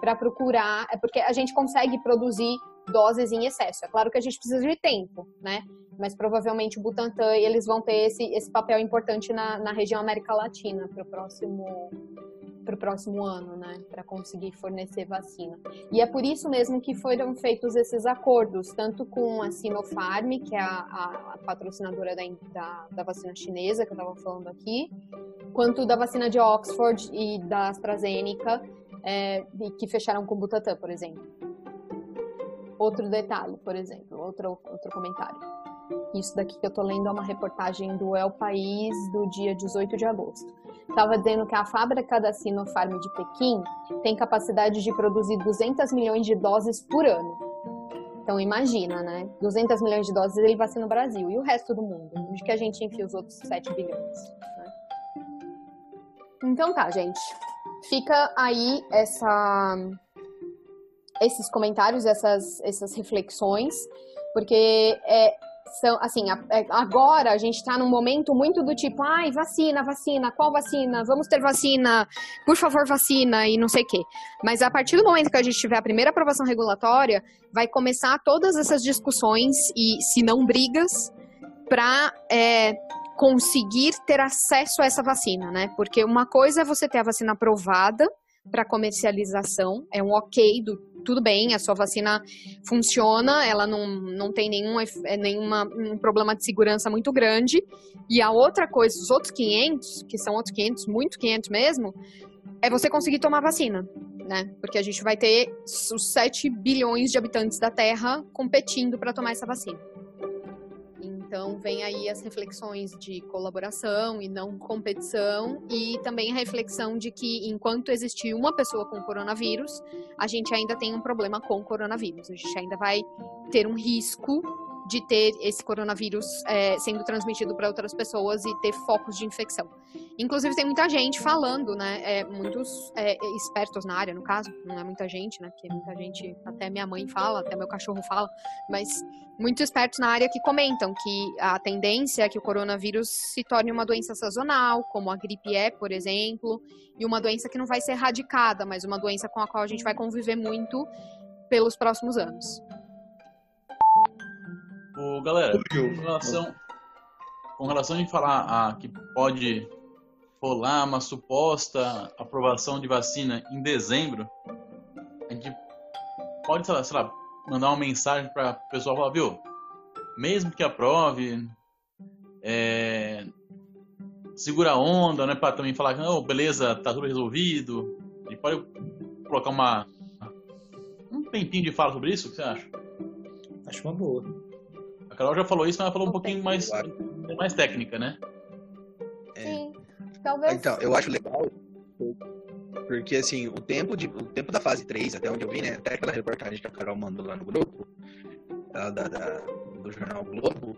para procurar, é porque a gente consegue produzir doses em excesso. É claro que a gente precisa de tempo, né? Mas provavelmente o Butantan eles vão ter esse, esse papel importante na, na região América Latina para o próximo para o próximo ano, né, para conseguir fornecer vacina. E é por isso mesmo que foram feitos esses acordos, tanto com a Sinopharm, que é a, a- patrocinadora da, da, da vacina chinesa, que eu estava falando aqui, quanto da vacina de Oxford e da AstraZeneca, é, que fecharam com o Butantan, por exemplo. Outro detalhe, por exemplo, outro, outro comentário. Isso daqui que eu tô lendo é uma reportagem do El País do dia 18 de agosto. Estava dizendo que a fábrica da Sinopharm de Pequim tem capacidade de produzir 200 milhões de doses por ano. Então imagina, né? 200 milhões de doses ele vacina no Brasil. E o resto do mundo? Onde que a gente enfia os outros 7 bilhões? né? Então tá, gente. Fica aí essa, esses comentários, essas, essas reflexões, porque é, são assim, é, agora a gente tá num momento muito do tipo, ai, vacina, vacina, qual vacina? Vamos ter vacina, por favor, vacina e não sei o quê. Mas a partir do momento que a gente tiver a primeira aprovação regulatória, vai começar todas essas discussões e, se não brigas, para conseguir ter acesso a essa vacina, né? Porque uma coisa é você ter a vacina aprovada para comercialização, é um ok do tudo bem, a sua vacina funciona, ela não, não tem nenhum, é, nenhuma, um problema de segurança muito grande. E a outra coisa, os outros 500, que são outros 500, muito 500 mesmo, é você conseguir tomar vacina, né? Porque a gente vai ter os 7 bilhões de habitantes da Terra competindo para tomar essa vacina. Então, vem aí as reflexões de colaboração e não competição, e também a reflexão de que enquanto existir uma pessoa com coronavírus, a gente ainda tem um problema com coronavírus. A gente ainda vai ter um risco de ter esse coronavírus é, sendo transmitido para outras pessoas e ter focos de infecção. Inclusive, tem muita gente falando, né? É, muitos é, espertos na área, no caso, não é muita gente, né? Porque muita gente, até minha mãe fala, até meu cachorro fala, mas muitos espertos na área que comentam que a tendência é que o coronavírus se torne uma doença sazonal, como a gripe é, por exemplo, e uma doença que não vai ser erradicada, mas uma doença com a qual a gente vai conviver muito pelos próximos anos. Ô, galera, com relação, com relação a falar a, que pode rolar uma suposta aprovação de vacina em dezembro, a gente pode, sei lá, sei lá mandar uma mensagem para o pessoal falar, viu, mesmo que aprove, é, segura a onda, né, para também falar que, oh, beleza, tá tudo resolvido. A gente pode colocar uma um tempinho de fala sobre isso, o que você acha? Acho uma boa. A Carol já falou isso, mas ela falou um pouquinho mais, mais técnica, né? É. Sim, talvez. Então, eu acho legal, porque assim, o tempo, de, o tempo da fase 3, até onde eu vi, né? Até aquela reportagem que a Carol mandou lá no grupo, da, da, da do jornal Globo,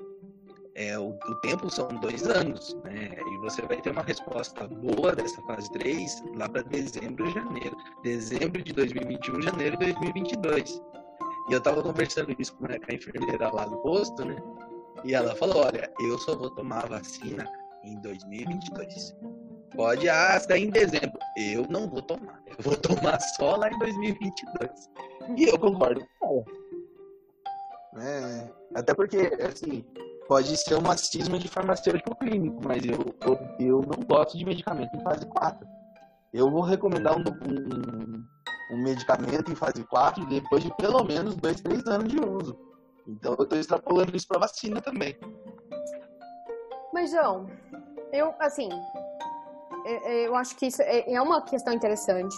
é, o, o, tempo são dois anos, né? E você vai ter uma resposta boa dessa fase 3 lá para dezembro e janeiro. Dezembro de 2021, janeiro de 2022. E eu tava conversando isso com a enfermeira lá no posto, né? E ela falou: Olha, eu só vou tomar vacina em 2022. Pode, ah, em dezembro. Eu não vou tomar. Eu vou tomar só lá em 2022. E eu concordo com ela. É, até porque, assim, pode ser uma cisma de farmacêutico clínico, mas eu, eu, eu, não gosto de medicamento em fase 4. Eu vou recomendar um, um, um medicamento em fase 4 depois de pelo menos 2, 3 anos de uso. Então eu estou extrapolando isso para vacina também. Mas, João, eu, assim, eu acho que isso é, é uma questão interessante,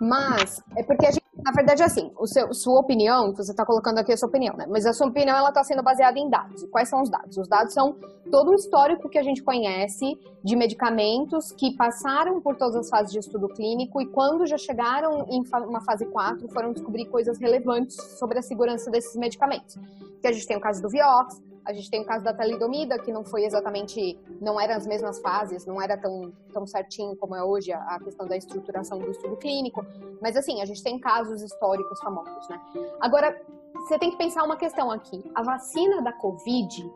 mas é porque na verdade, assim, o seu, sua opinião, você está colocando aqui a sua opinião, né? Mas a sua opinião, ela está sendo baseada em dados. Quais são os dados? Os dados são todo o histórico que a gente conhece de medicamentos que passaram por todas as fases de estudo clínico e quando já chegaram em uma fase 4, foram descobrir coisas relevantes sobre a segurança desses medicamentos. Que a gente tem o caso do Vioxx, a gente tem o caso da talidomida, que não foi exatamente, não eram as mesmas fases, não era tão, tão certinho como é hoje a, questão da estruturação do estudo clínico, mas assim, a gente tem casos históricos famosos, né? Agora, você tem que pensar uma questão aqui. A vacina da Covid,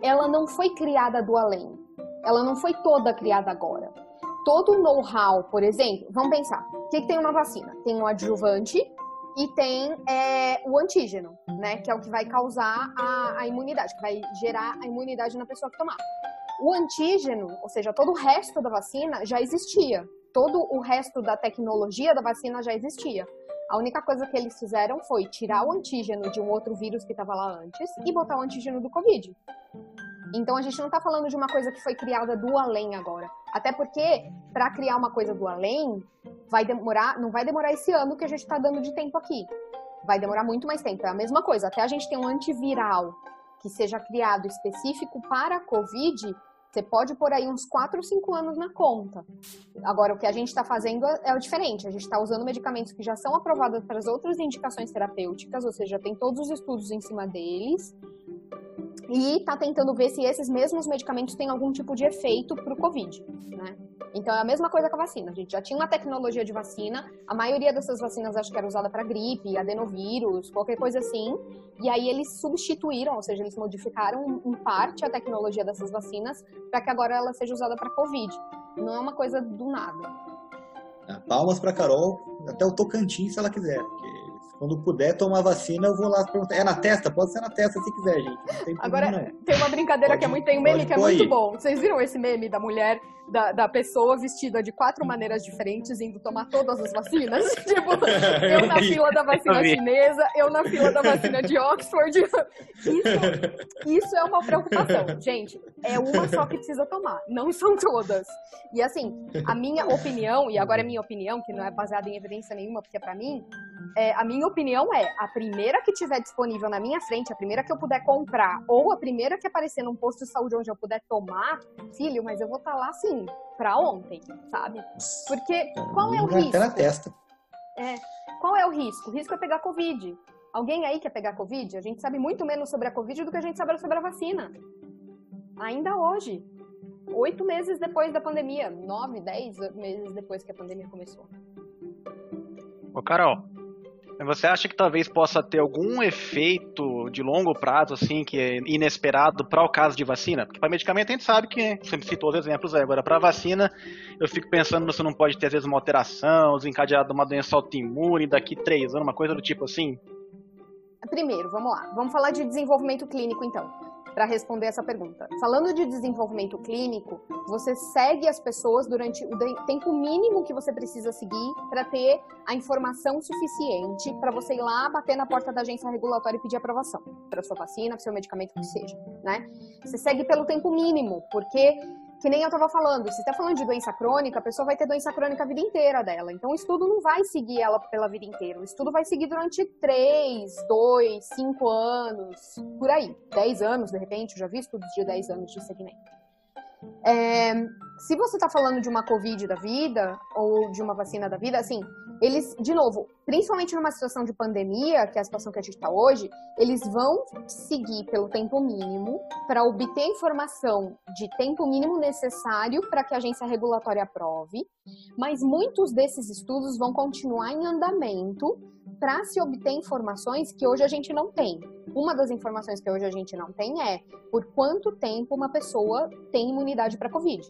ela não foi criada do além. Ela não foi toda criada agora. Todo o know-how, por exemplo, vamos pensar, o que, que tem uma vacina? Tem um adjuvante, e tem é, o antígeno, né? Que é o que vai causar a, a, imunidade, que vai gerar a imunidade na pessoa que tomar. O antígeno, ou seja, todo o resto da vacina já existia. Todo o resto da tecnologia da vacina já existia. A única coisa que eles fizeram foi tirar o antígeno de um outro vírus que estava lá antes e botar o antígeno do Covid. Então a gente não está falando de uma coisa que foi criada do além agora. Até porque, para criar uma coisa do além, vai demorar, não vai demorar esse ano que a gente está dando de tempo aqui. Vai demorar muito mais tempo. É a mesma coisa. Até a gente ter um antiviral que seja criado específico para a Covid, você pode pôr aí uns 4 ou 5 anos na conta. Agora, o que a gente está fazendo é, é o diferente. A gente está usando medicamentos que já são aprovados para as outras indicações terapêuticas, ou seja, tem todos os estudos em cima deles e está tentando ver se esses mesmos medicamentos têm algum tipo de efeito para o Covid, né? Então é a mesma coisa com a vacina. A gente já tinha uma tecnologia de vacina, a maioria dessas vacinas acho que era usada para gripe, adenovírus, qualquer coisa assim. E aí eles substituíram, ou seja, eles modificaram em parte a tecnologia dessas vacinas para que agora ela seja usada para Covid. Não é uma coisa do nada. É, palmas para Carol, até o Tocantins se ela quiser, quando puder tomar vacina, eu vou lá perguntar. É na testa? Pode ser na testa se quiser, gente. Agora, não. tem uma brincadeira pode, que é muito. Tem um meme que é muito bom. Vocês viram esse meme da mulher, da, da pessoa vestida de quatro maneiras diferentes, indo tomar todas as vacinas? tipo, eu na fila da vacina chinesa, eu na fila da vacina de Oxford. Isso, isso é uma preocupação. Gente, é uma só que precisa tomar, não são todas. E assim, a minha opinião, e agora é minha opinião, que não é baseada em evidência nenhuma, porque é pra mim, é, a minha opinião é, a primeira que tiver disponível na minha frente, a primeira que eu puder comprar, ou a primeira que aparecer num posto de saúde onde eu puder tomar, filho, mas eu vou estar tá lá assim, pra ontem, sabe? Porque qual é o risco? Até na testa. É, qual é o risco? O risco é pegar Covid. Alguém aí quer pegar Covid? A gente sabe muito menos sobre a Covid do que a gente sabe sobre a vacina. Ainda hoje. Oito meses depois da pandemia. Nove, dez meses depois que a pandemia começou. Ô, Carol, você acha que talvez possa ter algum efeito de longo prazo, assim, que é inesperado para o caso de vacina? Porque para medicamento a gente sabe que, você citou os exemplos aí, agora para vacina eu fico pensando se não pode ter às vezes uma alteração, desencadeado uma doença autoimune daqui três anos, uma coisa do tipo assim? Primeiro, vamos lá, vamos falar de desenvolvimento clínico então para responder essa pergunta. Falando de desenvolvimento clínico, você segue as pessoas durante o tempo mínimo que você precisa seguir para ter a informação suficiente para você ir lá bater na porta da agência regulatória e pedir aprovação para sua vacina, para seu medicamento que seja, né? Você segue pelo tempo mínimo, porque que nem eu estava falando, se está falando de doença crônica, a pessoa vai ter doença crônica a vida inteira dela. Então, o estudo não vai seguir ela pela vida inteira. O estudo vai seguir durante 3, 2, 5 anos, por aí. 10 anos, de repente, eu já vi estudos de 10 anos de segmento. É, se você está falando de uma Covid da vida ou de uma vacina da vida, assim, eles, de novo, principalmente numa situação de pandemia, que é a situação que a gente está hoje, eles vão seguir pelo tempo mínimo para obter informação de tempo mínimo necessário para que a agência regulatória aprove, mas muitos desses estudos vão continuar em andamento para se obter informações que hoje a gente não tem. Uma das informações que hoje a gente não tem é por quanto tempo uma pessoa tem imunidade para Covid.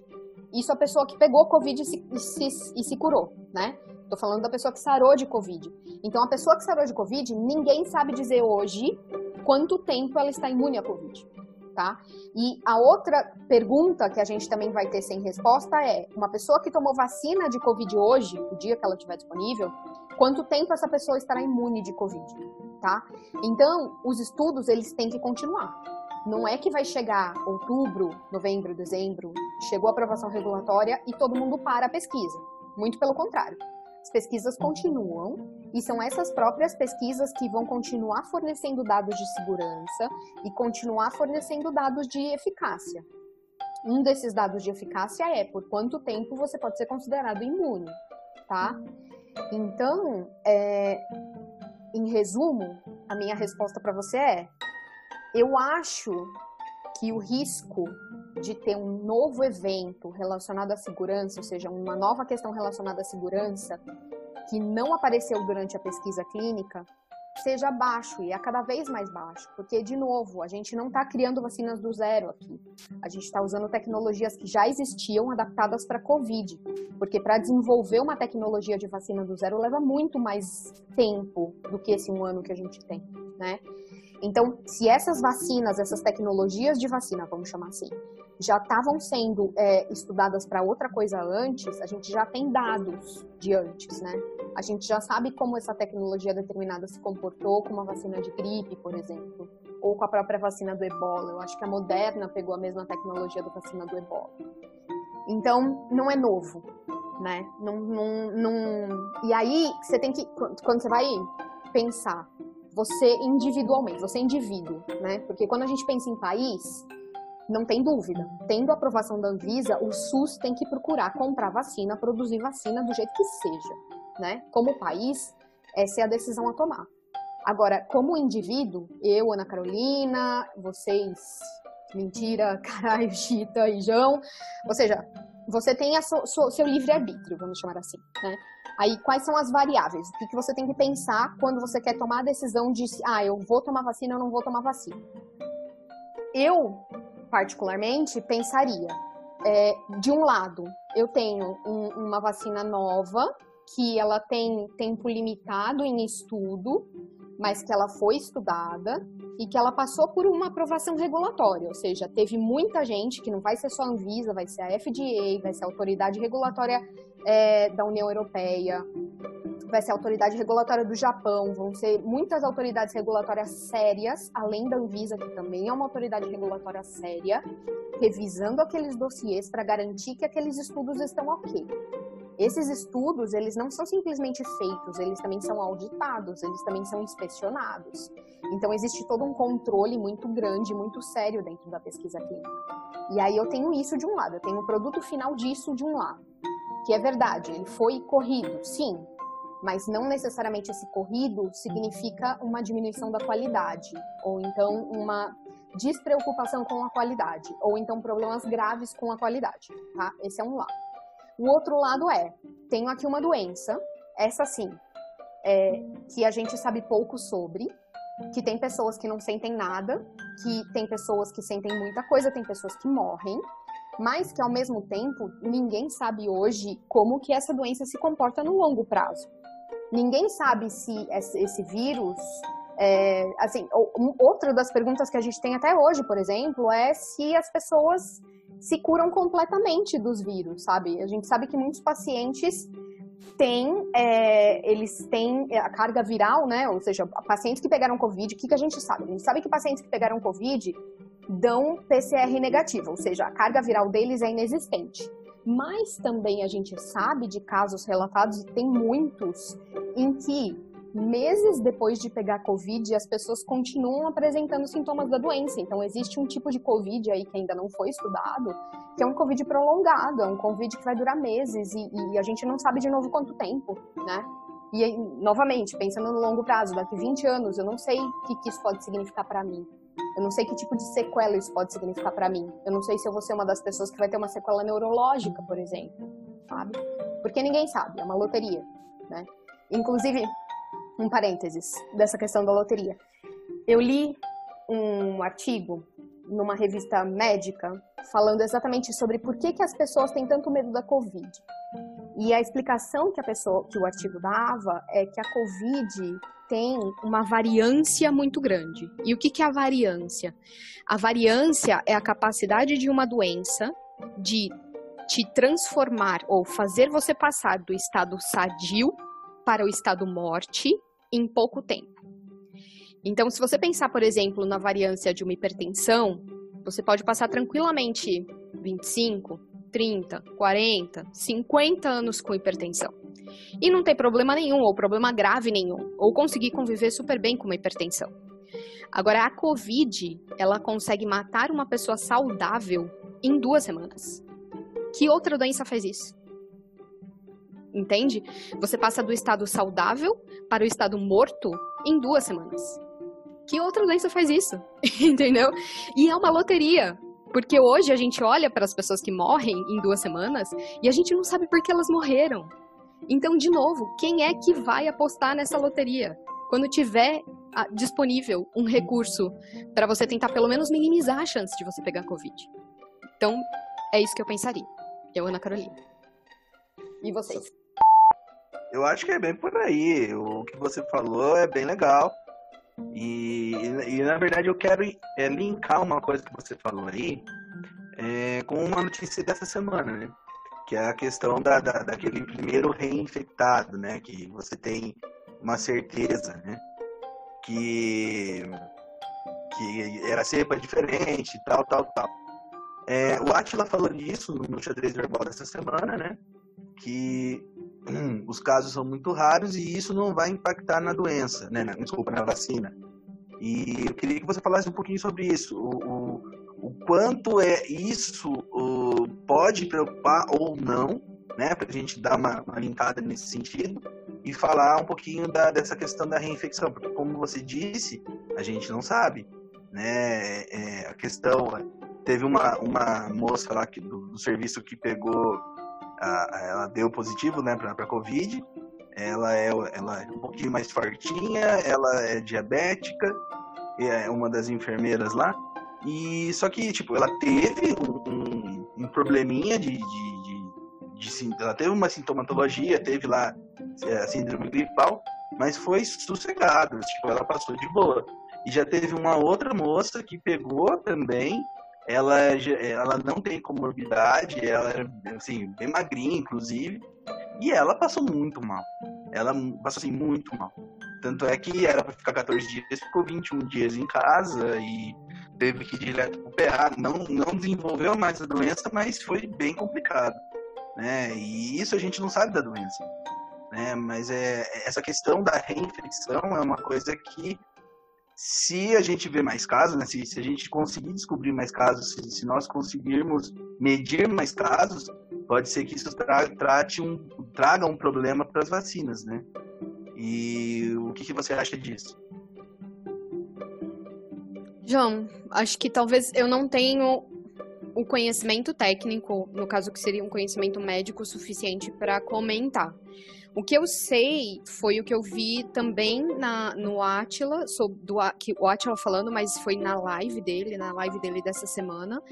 Isso a pessoa que pegou Covid e se, se, e se curou, né? Tô falando da pessoa que sarou de Covid. Então, a pessoa que sarou de Covid, ninguém sabe dizer hoje quanto tempo ela está imune à Covid. Tá? E a outra pergunta que a gente também vai ter sem resposta é: uma pessoa que tomou vacina de Covid hoje, o dia que ela estiver disponível, quanto tempo essa pessoa estará imune de Covid? Tá? Então, os estudos eles têm que continuar. Não é que vai chegar outubro, novembro, dezembro, chegou a aprovação regulatória e todo mundo para a pesquisa. Muito pelo contrário. As pesquisas continuam e são essas próprias pesquisas que vão continuar fornecendo dados de segurança e continuar fornecendo dados de eficácia. Um desses dados de eficácia é por quanto tempo você pode ser considerado imune, tá? Então, é, em resumo, a minha resposta para você é: eu acho que o risco de ter um novo evento relacionado à segurança, ou seja, uma nova questão relacionada à segurança, que não apareceu durante a pesquisa clínica, seja baixo e é cada vez mais baixo, porque de novo a gente não está criando vacinas do zero aqui, a gente está usando tecnologias que já existiam adaptadas para COVID, porque para desenvolver uma tecnologia de vacina do zero leva muito mais tempo do que esse um ano que a gente tem, né? Então, se essas vacinas, essas tecnologias de vacina, vamos chamar assim, já estavam sendo é, estudadas para outra coisa antes, a gente já tem dados de antes, né? A gente já sabe como essa tecnologia determinada se comportou com uma vacina de gripe, por exemplo, ou com a própria vacina do ebola. Eu acho que a Moderna pegou a mesma tecnologia da vacina do ebola. Então, não é novo, né? Não, não, não... E aí, você tem que, quando você vai pensar você individualmente, você é indivíduo, né? Porque quando a gente pensa em país, não tem dúvida. Tendo a aprovação da Anvisa, o SUS tem que procurar comprar vacina, produzir vacina do jeito que seja, né? Como país, essa é a decisão a tomar. Agora, como indivíduo, eu, Ana Carolina, vocês, mentira, caralho, Chita e João, ou seja, você tem a seu livre-arbítrio, vamos chamar assim, né? Aí, quais são as variáveis? O que, que você tem que pensar quando você quer tomar a decisão de, ah, eu vou tomar vacina ou não vou tomar vacina? Eu, particularmente, pensaria, é, de um lado, eu tenho um, uma vacina nova, que ela tem tempo limitado em estudo, mas que ela foi estudada e que ela passou por uma aprovação regulatória, ou seja, teve muita gente, que não vai ser só a Anvisa, vai ser a FDA, vai ser a Autoridade Regulatória é, da União Europeia, vai ser a Autoridade Regulatória do Japão, vão ser muitas autoridades regulatórias sérias, além da Anvisa, que também é uma autoridade regulatória séria, revisando aqueles dossiês para garantir que aqueles estudos estão ok. Esses estudos, eles não são simplesmente feitos, eles também são auditados, eles também são inspecionados. Então, existe todo um controle muito grande, muito sério dentro da pesquisa clínica. E aí eu tenho isso de um lado, eu tenho o produto final disso de um lado. Que é verdade, ele foi corrido, sim. mas não necessariamente esse corrido significa uma diminuição da qualidade, ou então uma despreocupação com a qualidade, ou então problemas graves com a qualidade, tá? Esse é um lado. O outro lado é, tenho aqui uma doença, essa sim, é, que a gente sabe pouco sobre, que tem pessoas que não sentem nada, que tem pessoas que sentem muita coisa, tem pessoas que morrem, mas que ao mesmo tempo ninguém sabe hoje como que essa doença se comporta no longo prazo. Ninguém sabe se esse vírus é, assim, outra das perguntas que a gente tem até hoje, por exemplo, é se as pessoas se curam completamente dos vírus, sabe? A gente sabe que muitos pacientes têm, é, eles têm a carga viral, né? Ou seja, pacientes que pegaram Covid, o que, que a gente sabe? A gente sabe que pacientes que pegaram Covid dão PCR negativo, ou seja, a carga viral deles é inexistente. Mas também a gente sabe de casos relatados, e tem muitos, em que meses depois de pegar Covid, as pessoas continuam apresentando sintomas da doença. Então, existe um tipo de Covid aí que ainda não foi estudado, que é um Covid prolongado, é um Covid que vai durar meses e, e a gente não sabe de novo quanto tempo, né? E, novamente, pensando no longo prazo, daqui 20 anos, eu não sei o que, que isso pode significar para mim. Eu não sei que tipo de sequela isso pode significar para mim. Eu não sei se eu vou ser uma das pessoas que vai ter uma sequela neurológica, por exemplo, sabe? Porque ninguém sabe, é uma loteria, né? Inclusive, um parênteses dessa questão da loteria. Eu li um artigo numa revista médica falando exatamente sobre por que, que as pessoas têm tanto medo da Covid. E a explicação que a pessoa, que o artigo dava é que a Covid tem uma variância muito grande. E o que, que é a variância? A variância é a capacidade de uma doença de te transformar ou fazer você passar do estado sadio para o estado morte em pouco tempo. Então, se você pensar, por exemplo, na variância de uma hipertensão, você pode passar tranquilamente 25, 30, 40, 50 anos com hipertensão. E não ter problema nenhum, ou problema grave nenhum, ou conseguir conviver super bem com uma hipertensão. Agora, a Covid, ela consegue matar uma pessoa saudável em duas semanas. Que outra doença faz isso? entende? Você passa do estado saudável para o estado morto em duas semanas. Que outra doença faz isso? Entendeu? E é uma loteria. Porque hoje a gente olha para as pessoas que morrem em duas semanas e a gente não sabe por que elas morreram. Então, de novo, quem é que vai apostar nessa loteria? Quando tiver ah, disponível um recurso para você tentar pelo menos minimizar a chance de você pegar Covid. Então, é isso que eu pensaria. Eu, Ana Carolina. E vocês? Eu acho que é bem por aí. O que você falou é bem legal. E, e na verdade eu quero é, linkar uma coisa que você falou aí é, com uma notícia dessa semana, né? Que é a questão da, da, daquele primeiro reinfectado, né? Que você tem uma certeza, né? Que, que era cepa diferente, tal, tal, tal. É, o Atila falou disso no xadrez verbal dessa semana, né? Que hum, os casos são muito raros e isso não vai impactar na doença, né? Na, desculpa, na vacina. E eu queria que você falasse um pouquinho sobre isso. O, o, o quanto é isso o, pode preocupar ou não, né? Para a gente dar uma, uma linkada nesse sentido e falar um pouquinho da, dessa questão da reinfecção, porque como você disse, a gente não sabe, né? É, a questão teve uma, uma moça lá que, do, do serviço que pegou a, ela deu positivo, né, para para Covid. Ela é, ela é um pouquinho mais fortinha, ela é diabética, é uma das enfermeiras lá. E só que, tipo, ela teve um, um, um probleminha de, de, de, de, Ela teve uma sintomatologia, teve lá é, a síndrome gripal, mas foi sossegado, tipo, ela passou de boa. E já teve uma outra moça que pegou também ela, ela não tem comorbidade, ela era assim, bem magrinha, inclusive, e ela passou muito mal. Ela passou assim, muito mal. Tanto é que era para ficar 14 dias, ficou 21 dias em casa e teve que ir direto pro PA. Não, não desenvolveu mais a doença, mas foi bem complicado. Né? E isso a gente não sabe da doença. Né? Mas é, essa questão da reinfecção é uma coisa que se a gente ver mais casos, né, se, se, a gente conseguir descobrir mais casos, se, se nós conseguirmos medir mais casos, pode ser que isso tra trate um, traga um problema para as vacinas, né? E o que, que você acha disso? João, acho que talvez eu não tenho o conhecimento técnico, no caso que seria um conhecimento médico suficiente para comentar. O que eu sei foi o que eu vi também na, no Atila, sobre, do, que, o Atila falando, mas foi na live dele, na live dele dessa semana,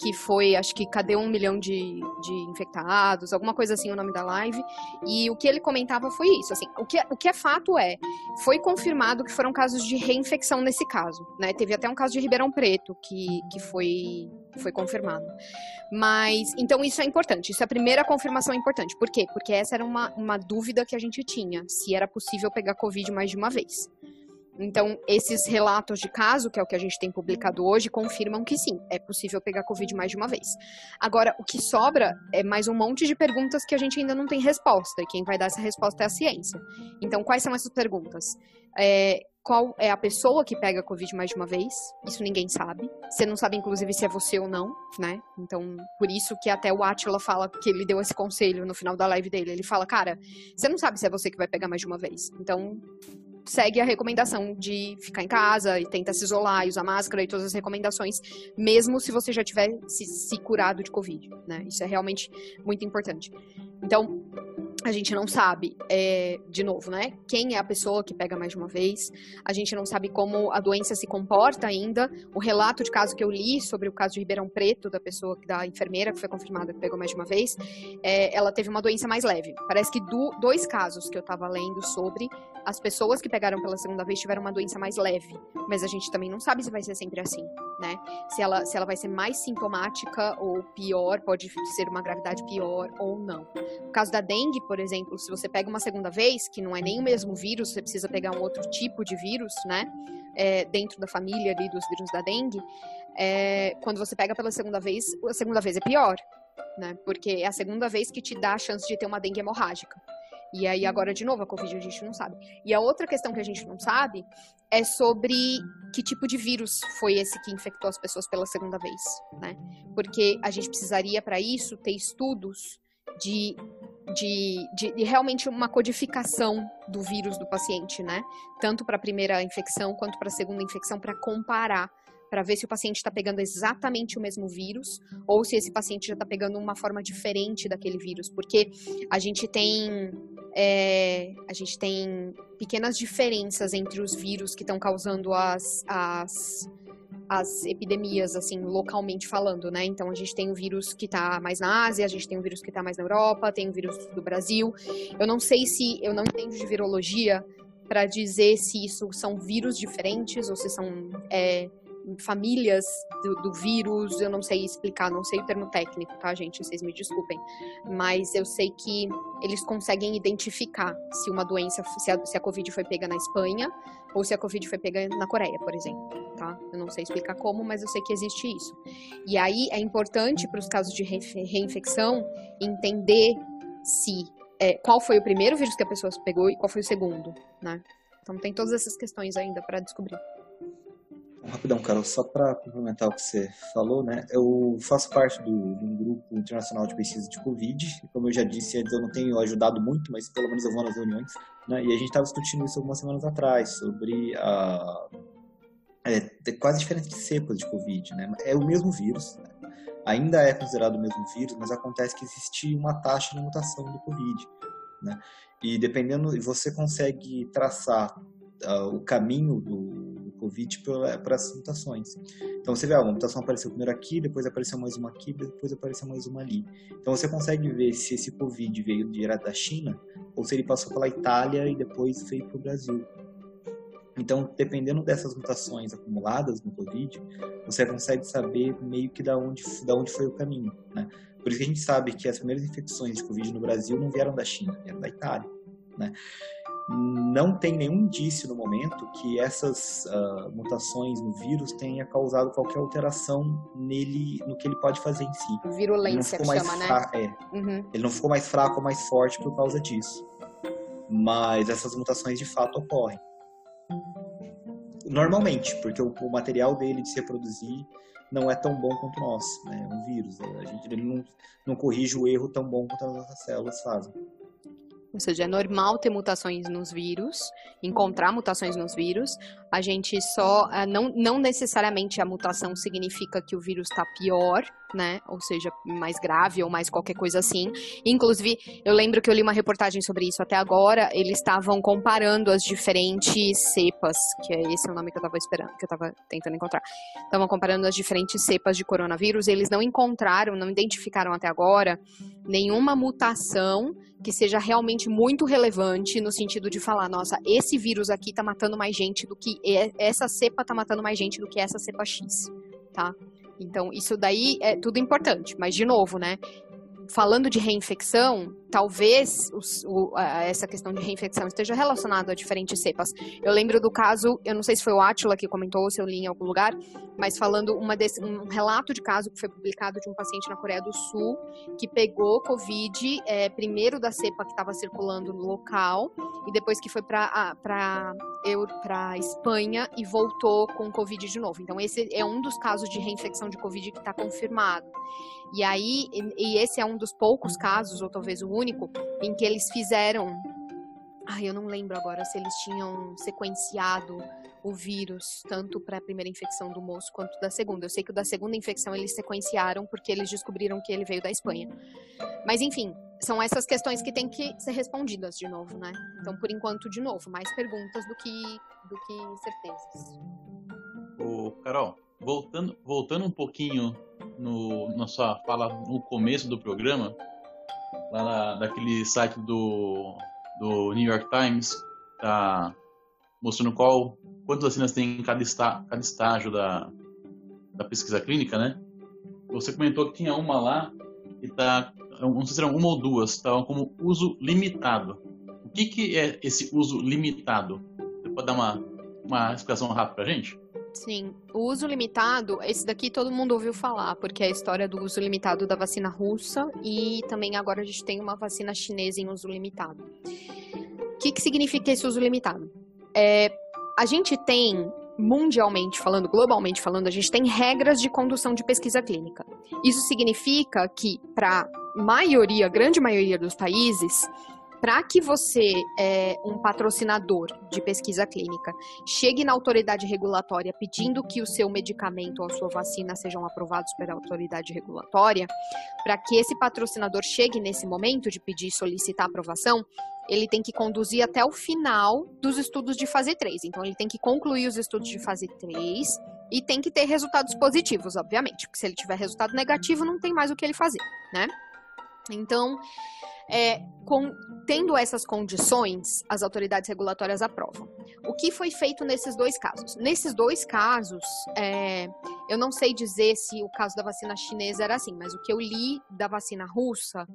que foi, acho que, cadê um milhão de, de infectados, alguma coisa assim o nome da live, e o que ele comentava foi isso, assim, o que, o que é fato é, foi confirmado que foram casos de reinfecção nesse caso, né, teve até um caso de Ribeirão Preto que, que foi, foi confirmado. Mas, então isso é importante, isso é a primeira confirmação importante, por quê? Porque essa era uma, uma dúvida que a gente tinha, se era possível pegar Covid mais de uma vez. Então, esses relatos de caso, que é o que a gente tem publicado hoje, confirmam que sim, é possível pegar Covid mais de uma vez. Agora, o que sobra é mais um monte de perguntas que a gente ainda não tem resposta, e quem vai dar essa resposta é a ciência. Então, quais são essas perguntas? É, qual é a pessoa que pega Covid mais de uma vez? Isso ninguém sabe. Você não sabe, inclusive, se é você ou não, né? Então, por isso que até o Atila fala que ele deu esse conselho no final da live dele. Ele fala, cara, você não sabe se é você que vai pegar mais de uma vez. Então, segue a recomendação de ficar em casa e tenta se isolar e usar máscara e todas as recomendações, mesmo se você já tiver se, se curado de Covid, né? Isso é realmente muito importante. Então, a gente não sabe, é, de novo, né? Quem é a pessoa que pega mais de uma vez? A gente não sabe como a doença se comporta ainda. O relato de caso que eu li sobre o caso de Ribeirão Preto, da pessoa, da enfermeira que foi confirmada que pegou mais de uma vez, é, ela teve uma doença mais leve. Parece que do, dois casos que eu estava lendo sobre as pessoas que pegaram pela segunda vez tiveram uma doença mais leve. Mas a gente também não sabe se vai ser sempre assim, né? Se ela, se ela vai ser mais sintomática ou pior, pode ser uma gravidade pior ou não. No caso da dengue, por exemplo, se você pega uma segunda vez, que não é nem o mesmo vírus, você precisa pegar um outro tipo de vírus, né? É, dentro da família ali dos vírus da dengue, é, quando você pega pela segunda vez, a segunda vez é pior, né? Porque é a segunda vez que te dá a chance de ter uma dengue hemorrágica. E aí, agora, de novo, a Covid a gente não sabe. E a outra questão que a gente não sabe é sobre que tipo de vírus foi esse que infectou as pessoas pela segunda vez, né? Porque a gente precisaria, para isso, ter estudos de, de, de, de, realmente uma codificação do vírus do paciente, né? Tanto para a primeira infecção quanto para a segunda infecção, para comparar, para ver se o paciente está pegando exatamente o mesmo vírus ou se esse paciente já está pegando uma forma diferente daquele vírus, porque a gente tem é, a gente tem pequenas diferenças entre os vírus que estão causando as, as as epidemias, assim, localmente falando, né? Então a gente tem o vírus que tá mais na Ásia, a gente tem o vírus que tá mais na Europa, tem o vírus do Brasil. Eu não sei se, eu não entendo de virologia para dizer se isso são vírus diferentes ou se são é, famílias do, do, vírus, eu não sei explicar, não sei o termo técnico, tá, gente? Vocês me desculpem. Mas eu sei que eles conseguem identificar se uma doença, se a, se a Covid foi pega na Espanha ou se a Covid foi pega na Coreia, por exemplo, tá? Eu não sei explicar como, mas eu sei que existe isso. E aí é importante para os casos de reinfecção entender se é, qual foi o primeiro vírus que a pessoa pegou e qual foi o segundo, né? Então tem todas essas questões ainda para descobrir. Rapidão, Carol, só para complementar o que você falou, né? Eu faço parte do, de um grupo internacional de pesquisa de Covid. Como eu já disse antes, eu não tenho ajudado muito, mas pelo menos eu vou nas reuniões. Né? E a gente estava discutindo isso algumas semanas atrás, sobre a. É, quase diferentes cepas de Covid, né? É o mesmo vírus, né? ainda é considerado o mesmo vírus, mas acontece que existe uma taxa de mutação do Covid, né? E dependendo, você consegue traçar uh, o caminho do, Covid para essas mutações. Então você vê, ah, uma mutação apareceu primeiro aqui, depois apareceu mais uma aqui, depois apareceu mais uma ali. Então você consegue ver se esse Covid veio direto da China ou se ele passou pela Itália e depois veio para o Brasil. Então, dependendo dessas mutações acumuladas no Covid, você consegue saber meio que da onde, da onde foi o caminho, né? Por isso que a gente sabe que as primeiras infecções de Covid no Brasil não vieram da China, vieram da Itália, né? Não tem nenhum indício no momento que essas uh, mutações no vírus tenha causado qualquer alteração nele, no que ele pode fazer em si. Virulência que chama, né? É. Uhum. Ele não ficou mais fraco ou mais forte por causa disso. Mas essas mutações de fato ocorrem. Normalmente, porque o, o material dele de se reproduzir não é tão bom quanto o nosso, né? Um vírus. A gente ele não, não corrige o erro tão bom quanto as nossas células fazem. Ou seja, é normal ter mutações nos vírus, encontrar mutações nos vírus. A gente só. eh, Não, não necessariamente a mutação significa que o vírus está pior, né? Ou seja, mais grave ou mais qualquer coisa assim. Inclusive, eu lembro que eu li uma reportagem sobre isso até agora. Eles estavam comparando as diferentes cepas, que é esse é o nome que eu estava esperando, que eu estava tentando encontrar. Estavam comparando as diferentes cepas de coronavírus. E eles não encontraram, não identificaram até agora nenhuma mutação que seja realmente muito relevante no sentido de falar, nossa, esse vírus aqui tá matando mais gente do que e- essa cepa tá matando mais gente do que essa cepa X, tá? Então, isso daí é tudo importante, mas de novo, né? Falando de reinfecção, talvez os- o- a- essa questão de reinfecção esteja relacionada a diferentes cepas. Eu lembro do caso, eu não sei se foi o Atila que comentou, ou se eu li em algum lugar, mas falando uma desse, um relato de caso que foi publicado de um paciente na Coreia do Sul que pegou Covid, é, primeiro da cepa que estava circulando no local, e depois que foi para para Espanha e voltou com Covid de novo. Então, esse é um dos casos de reinfecção de Covid que está confirmado. E aí, e, esse é um dos poucos casos, ou talvez o único, em que eles fizeram. Ai, eu não lembro agora se eles tinham sequenciado o vírus, tanto para a primeira infecção do moço quanto da segunda. Eu sei que o da segunda infecção eles sequenciaram porque eles descobriram que ele veio da Espanha. Mas enfim, são essas questões que têm que ser respondidas de novo, né? Então, por enquanto, de novo, mais perguntas do que, do que certezas. Ô, Carol, voltando, voltando um pouquinho no, na sua fala no começo do programa, lá na, daquele site do, do New York Times, tá mostrando qual, quantas vacinas tem em cada, está, cada estágio da, da pesquisa clínica, né? Você comentou que tinha uma lá e tá, não sei se era uma ou duas, estavam como uso limitado. O que, que é esse uso limitado? Você pode dar uma, uma explicação rápida pra gente? Sim, o uso limitado, esse daqui todo mundo ouviu falar, porque é a história do uso limitado da vacina russa e também agora a gente tem uma vacina chinesa em uso limitado. O que, que significa esse uso limitado? É, a gente tem, mundialmente falando, globalmente falando, a gente tem regras de condução de pesquisa clínica. Isso significa que, para maioria, grande maioria dos países, para que você, é, um patrocinador de pesquisa clínica, chegue na autoridade regulatória pedindo que o seu medicamento ou a sua vacina sejam aprovados pela autoridade regulatória, para que esse patrocinador chegue nesse momento de pedir e solicitar aprovação, ele tem que conduzir até o final dos estudos de fase 3. Então, ele tem que concluir os estudos de fase 3 e tem que ter resultados positivos, obviamente, porque se ele tiver resultado negativo, não tem mais o que ele fazer, né? Então, é, com, tendo essas condições, as autoridades regulatórias aprovam. O que foi feito nesses dois casos? Nesses dois casos, é, eu não sei dizer se o caso da vacina chinesa era assim, mas o que eu li da vacina russa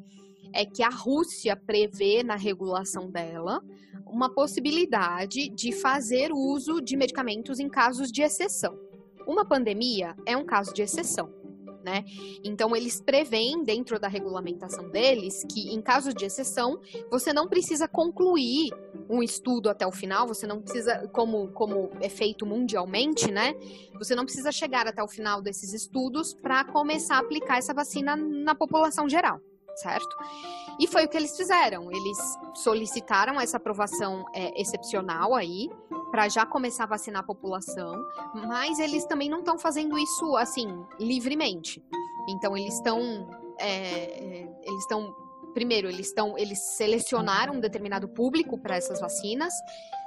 é que a Rússia prevê na regulação dela uma possibilidade de fazer uso de medicamentos em casos de exceção. Uma pandemia é um caso de exceção. Né? Então eles preveem dentro da regulamentação deles que em casos de exceção você não precisa concluir um estudo até o final, você não precisa, como, como é feito mundialmente, né? Você não precisa chegar até o final desses estudos para começar a aplicar essa vacina na população geral, certo? E foi o que eles fizeram. Eles solicitaram essa aprovação é, excepcional aí para já começar a vacinar a população, mas eles também não estão fazendo isso assim livremente. Então eles estão, é, eles estão, primeiro eles estão, eles selecionaram um determinado público para essas vacinas.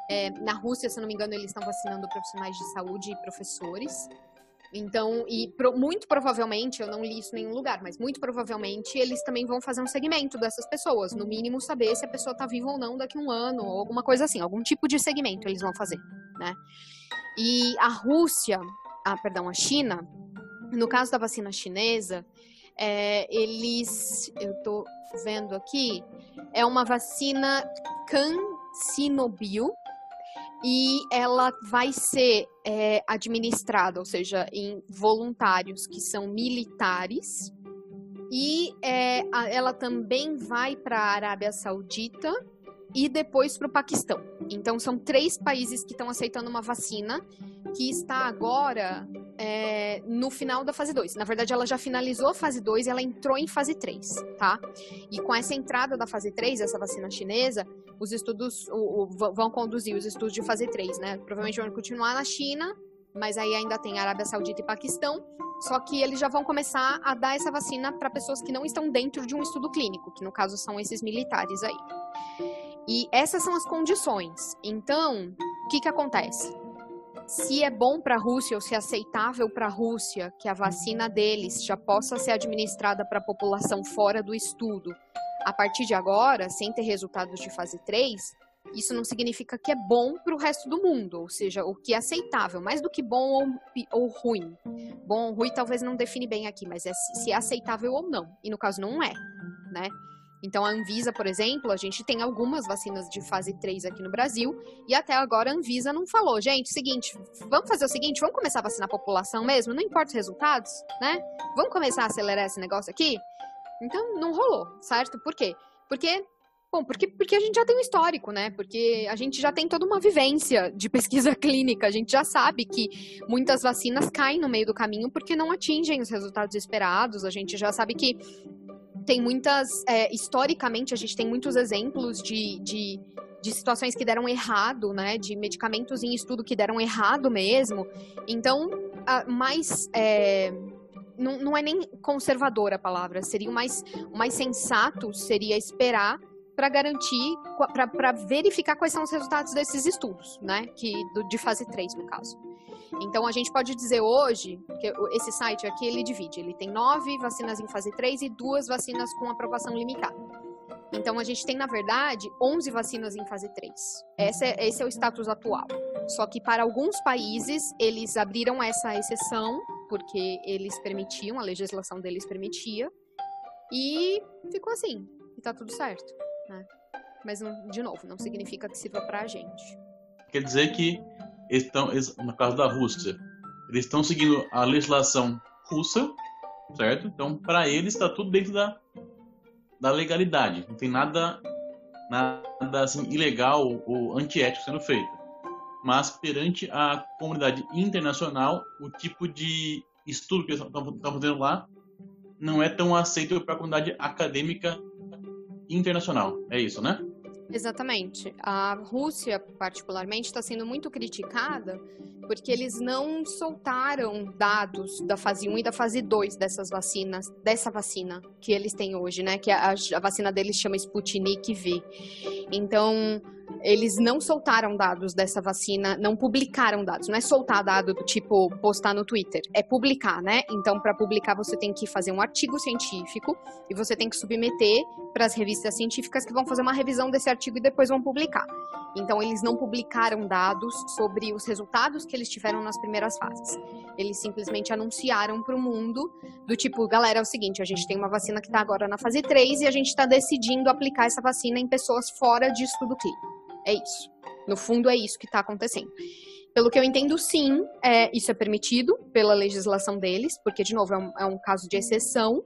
É, na Rússia, se não me engano, eles estão vacinando profissionais de saúde e professores. Então, e pro, muito provavelmente, eu não li isso em nenhum lugar, mas muito provavelmente eles também vão fazer um segmento dessas pessoas. No mínimo, saber se a pessoa está viva ou não daqui a um ano, ou alguma coisa assim, algum tipo de segmento eles vão fazer, né? E a Rússia, ah, perdão, a China, no caso da vacina chinesa, é, eles, eu tô vendo aqui, é uma vacina CanSinoBio, e ela vai ser é, administrada, ou seja, em voluntários que são militares, e é, a, ela também vai para a Arábia Saudita e depois para o Paquistão. Então, são três países que estão aceitando uma vacina que está agora é, no final da fase 2. Na verdade, ela já finalizou a fase 2 e ela entrou em fase 3, tá? E com essa entrada da fase 3, essa vacina chinesa, os estudos o, o, vão conduzir os estudos de fase 3, né? Provavelmente vão continuar na China, mas aí ainda tem Arábia Saudita e Paquistão. Só que eles já vão começar a dar essa vacina para pessoas que não estão dentro de um estudo clínico, que no caso são esses militares aí. E essas são as condições. Então, o que, que acontece? Se é bom para a Rússia ou se é aceitável para a Rússia que a vacina deles já possa ser administrada para a população fora do estudo a partir de agora, sem ter resultados de fase 3, isso não significa que é bom para o resto do mundo, ou seja, o que é aceitável, mais do que bom ou, ou ruim. Bom ou ruim talvez não define bem aqui, mas é se é aceitável ou não. E no caso não é, né? Então a Anvisa, por exemplo, a gente tem algumas vacinas de fase 3 aqui no Brasil, e até agora a Anvisa não falou, gente, seguinte, vamos fazer o seguinte, vamos começar a vacinar a população mesmo, não importa os resultados, né? Vamos começar a acelerar esse negócio aqui? Então não rolou, certo? Por quê? Porque Bom, porque, porque a gente já tem um histórico, né? Porque a gente já tem toda uma vivência de pesquisa clínica. A gente já sabe que muitas vacinas caem no meio do caminho porque não atingem os resultados esperados. A gente já sabe que tem muitas. É, historicamente, a gente tem muitos exemplos de, de, de, situações que deram errado, né? De medicamentos em estudo que deram errado mesmo. Então, mais. É, não, não é nem conservadora a palavra, seria o mais, o mais sensato seria esperar para garantir, para verificar quais são os resultados desses estudos, né? Que, do, de fase 3, no caso. Então, a gente pode dizer hoje, que esse site aqui, ele divide. Ele tem nove vacinas em fase 3 e duas vacinas com aprovação limitada. Então, a gente tem, na verdade, 11 vacinas em fase 3. Esse é, esse é o status atual. Só que para alguns países, eles abriram essa exceção, porque eles permitiam, a legislação deles permitia, e ficou assim, e tá tudo certo. Né? Mas, de novo, não significa que sirva para a gente. Quer dizer que estão, no caso da Rússia, eles estão seguindo a legislação russa, certo? Então, para eles está tudo dentro da, da legalidade. Não tem nada, nada assim, ilegal ou antiético sendo feito. Mas perante a comunidade internacional, o tipo de estudo que eles estão fazendo lá não é tão aceito para a comunidade acadêmica internacional. É isso, né? Exatamente. A Rússia, particularmente, está sendo muito criticada porque eles não soltaram dados da fase 1 e da fase 2 dessas vacinas, dessa vacina que eles têm hoje, né? Que a, a vacina deles chama Sputnik V. Então, eles não soltaram dados dessa vacina, não publicaram dados. Não é soltar dado do tipo postar no Twitter, é publicar, né? Então, para publicar, você tem que fazer um artigo científico e você tem que submeter para as revistas científicas que vão fazer uma revisão desse artigo e depois vão publicar. Então, eles não publicaram dados sobre os resultados que eles tiveram nas primeiras fases. Eles simplesmente anunciaram para o mundo do tipo, galera, é o seguinte, a gente tem uma vacina que está agora na fase 3 e a gente está decidindo aplicar essa vacina em pessoas fora de estudo clínico. É isso. No fundo, é isso que está acontecendo. Pelo que eu entendo, sim, é, isso é permitido pela legislação deles, porque, de novo, é um, é um caso de exceção.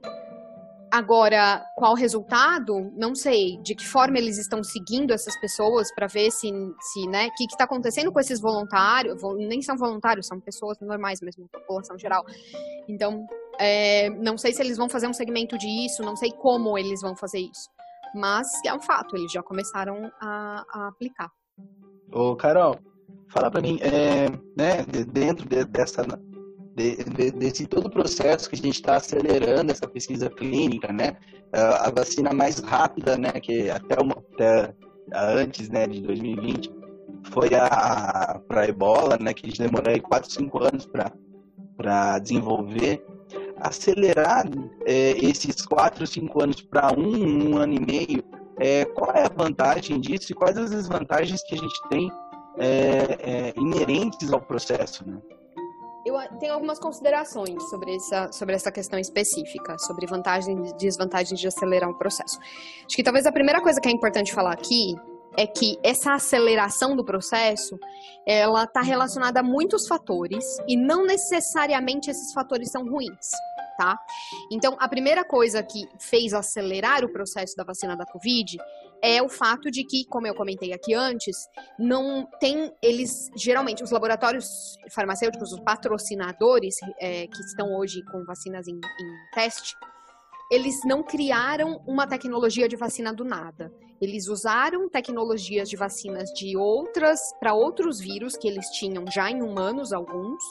Agora, qual resultado? Não sei. De que forma eles estão seguindo essas pessoas para ver se, se né, o que está acontecendo com esses voluntários? Nem são voluntários, são pessoas normais mesmo, população geral. Então, é, não sei se eles vão fazer um segmento disso, não sei como eles vão fazer isso. Mas é um fato, eles já começaram a, a aplicar. Ô, Carol, fala para mim, é, né, dentro de, dessa, de, de, desse todo o processo que a gente está acelerando essa pesquisa clínica, né, a, a, vacina mais rápida, né, que até, uma, até antes, né, de 2020, foi a, para Ebola, né, que a demorou aí 4, 5 anos para desenvolver acelerar é, esses quatro, cinco anos para um, um ano e meio, é, qual é a vantagem disso e quais as desvantagens que a gente tem é, é, inerentes ao processo? Né? Eu tenho algumas considerações sobre essa, sobre essa questão específica, sobre vantagens e desvantagens de acelerar um processo. Acho que talvez a primeira coisa que é importante falar aqui é que essa aceleração do processo ela está relacionada a muitos fatores e não necessariamente esses fatores são ruins tá? Então, a primeira coisa que fez acelerar o processo da vacina da Covid é o fato de que, como eu comentei aqui antes, não tem eles geralmente os laboratórios farmacêuticos, os patrocinadores é, que estão hoje com vacinas em, em teste, eles não criaram uma tecnologia de vacina do nada. Eles usaram tecnologias de vacinas de outras para outros vírus que eles tinham já em humanos alguns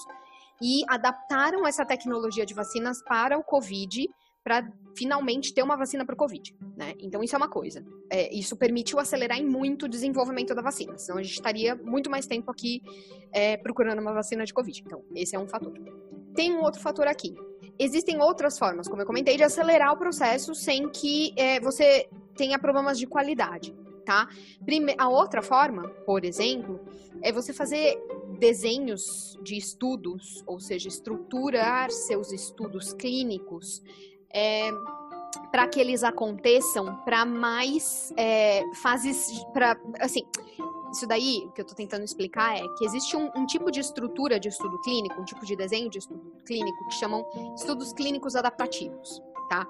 e adaptaram essa tecnologia de vacinas para o COVID para finalmente ter uma vacina para o Covid, né? Então isso é uma coisa. É, isso permitiu acelerar em muito o desenvolvimento da vacina, senão a gente estaria muito mais tempo aqui é, procurando uma vacina de Covid. Então esse é um fator. Tem um outro fator aqui. Existem outras formas, como eu comentei, de acelerar o processo sem que é, você tenha problemas de qualidade, tá? Prime a outra forma, por exemplo, é você fazer desenhos de estudos, ou seja, estruturar seus estudos clínicos é, para que eles aconteçam para mais é, fases, para assim, isso daí, o que eu estou tentando explicar é que existe um, um, tipo de estrutura de estudo clínico, um tipo de desenho de estudo clínico que chamam estudos clínicos adaptativos tá?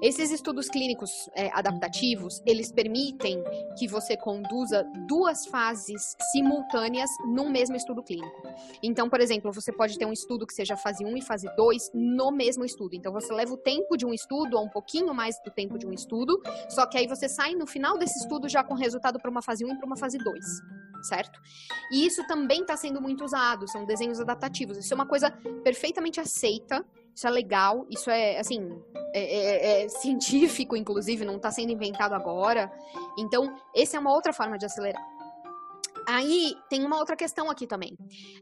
Esses estudos clínicos é, adaptativos, eles permitem que você conduza duas fases simultâneas num mesmo estudo clínico. Então, por exemplo, você pode ter um estudo que seja fase 1 e fase 2 no mesmo estudo. Então, você leva o tempo de um estudo, ou um pouquinho mais do tempo de um estudo, só que aí você sai no final desse estudo já com resultado para uma fase 1 e para uma fase 2 certo? E isso também está sendo muito usado, são desenhos adaptativos. Isso é uma coisa perfeitamente aceita isso é legal, isso é, assim, é, é, é científico, inclusive, não está sendo inventado agora. Então, essa é uma outra forma de acelerar. Aí tem uma outra questão aqui também.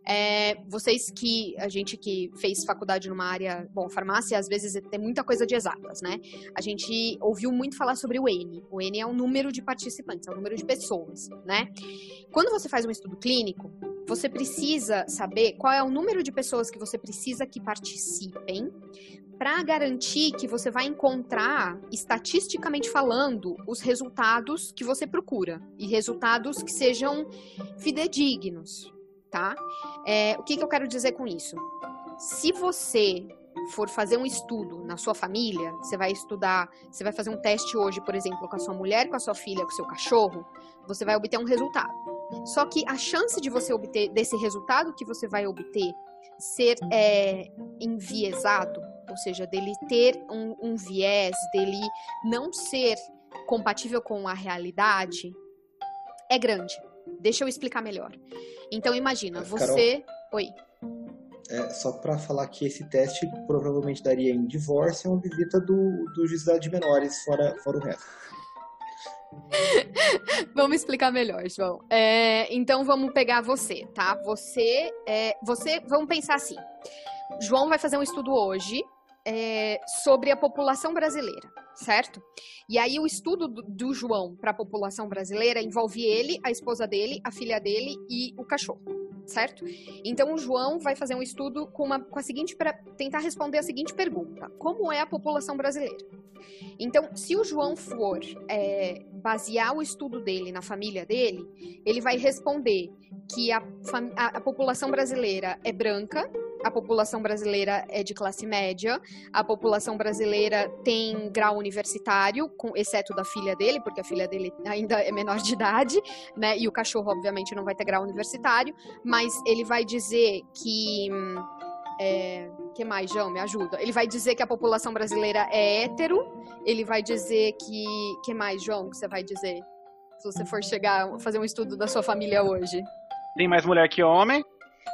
É, vocês que, a gente que fez faculdade numa área, bom, farmácia às vezes tem muita coisa de exatas, né? A gente ouviu muito falar sobre o N. O N é o número de participantes, é o número de pessoas, né? Quando você faz um estudo clínico, você precisa saber qual é o número de pessoas que você precisa que participem para garantir que você vai encontrar, estatisticamente falando, os resultados que você procura e resultados que sejam fidedignos, tá? É, o que, que eu quero dizer com isso? Se você for fazer um estudo na sua família, você vai estudar, você vai fazer um teste hoje, por exemplo, com a sua mulher, com a sua filha, com o seu cachorro, você vai obter um resultado. Só que a chance de você obter desse resultado que você vai obter ser é, enviesado ou seja, dele ter um, um viés, dele não ser compatível com a realidade, é grande. Deixa eu explicar melhor. Então imagina, você. Carol, Oi. É, só para falar que esse teste provavelmente daria em divórcio ou visita do, do juizado de menores, fora, fora o resto. vamos explicar melhor, João. É, então vamos pegar você, tá? Você, é, você, vamos pensar assim. João vai fazer um estudo hoje é, sobre a população brasileira, certo? E aí o estudo do, do João para a população brasileira envolve ele, a esposa dele, a filha dele e o cachorro, certo? Então o João vai fazer um estudo com, uma, com a seguinte para tentar responder a seguinte pergunta: Como é a população brasileira? Então, se o João for é, basear o estudo dele na família dele, ele vai responder que a, a, a população brasileira é branca a população brasileira é de classe média, a população brasileira tem grau universitário, com, exceto da filha dele, porque a filha dele ainda é menor de idade, né? E o cachorro, obviamente, não vai ter grau universitário, mas ele vai dizer que. É, que mais, João? Me ajuda. Ele vai dizer que a população brasileira é hétero. Ele vai dizer que. que mais, João, que você vai dizer? Se você for chegar, fazer um estudo da sua família hoje. Tem mais mulher que homem.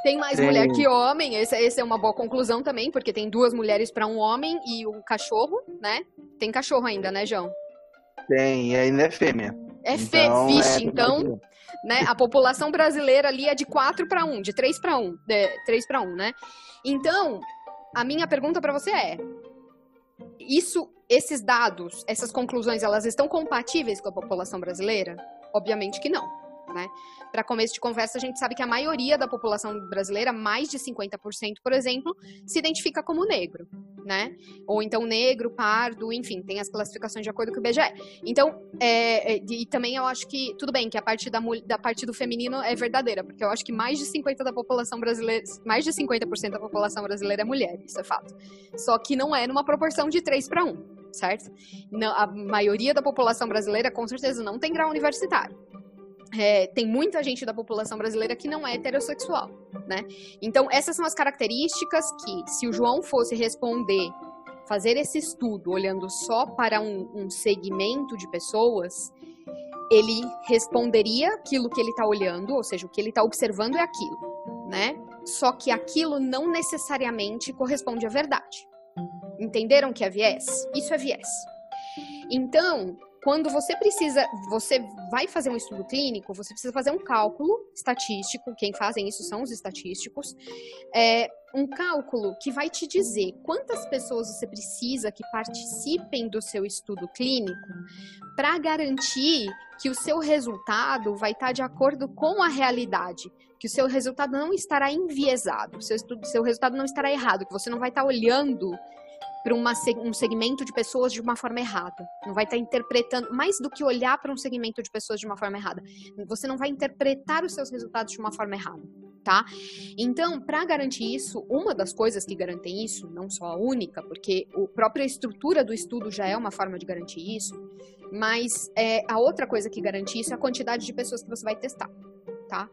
Tem mais tem... mulher que homem, essa, essa é uma boa conclusão também, porque tem duas mulheres para um homem e um cachorro, né? Tem cachorro ainda, né, João? Tem, e ainda é fêmea. É então, fixe, é... então, né? A população brasileira ali é de 4 para 1, de 3 para 1, de 3 para 1, né? Então, a minha pergunta para você é: isso, esses dados, essas conclusões, elas estão compatíveis com a população brasileira? Obviamente que não né? Para começo de conversa, a gente sabe que a maioria da população brasileira, mais de 50%, por exemplo, se identifica como negro, né? Ou então negro, pardo, enfim, tem as classificações de acordo com o IBGE. Então, é, é, e também eu acho que, tudo bem, que a parte da, da parte do feminino é verdadeira, porque eu acho que mais de 50% da população brasileira, mais de 50% da população brasileira é mulher, isso é fato. Só que não é numa proporção de 3 para 1 certo? A maioria da população brasileira, com certeza, não tem grau universitário. É, tem muita gente da população brasileira que não é heterossexual, né? Então, essas são as características que, se o João fosse responder, fazer esse estudo olhando só para um, um segmento de pessoas, ele responderia aquilo que ele está olhando, ou seja, o que ele está observando é aquilo, né? Só que aquilo não necessariamente corresponde à verdade. Entenderam que é viés? Isso é viés. Então, quando você precisa, você vai fazer um estudo clínico, você precisa fazer um cálculo estatístico, quem fazem isso são os estatísticos, é um cálculo que vai te dizer quantas pessoas você precisa que participem do seu estudo clínico para garantir que o seu resultado vai estar de acordo com a realidade, que o seu resultado não estará enviesado, seu, estudo, seu resultado não estará errado, que você não vai estar olhando para um segmento de pessoas de uma forma errada. Não vai estar interpretando, mais do que olhar para um segmento de pessoas de uma forma errada, você não vai interpretar os seus resultados de uma forma errada, tá? Então, para garantir isso, uma das coisas que garantem isso, não só a única, porque a própria estrutura do estudo já é uma forma de garantir isso, mas é, a outra coisa que garante isso é a quantidade de pessoas que você vai testar, tá?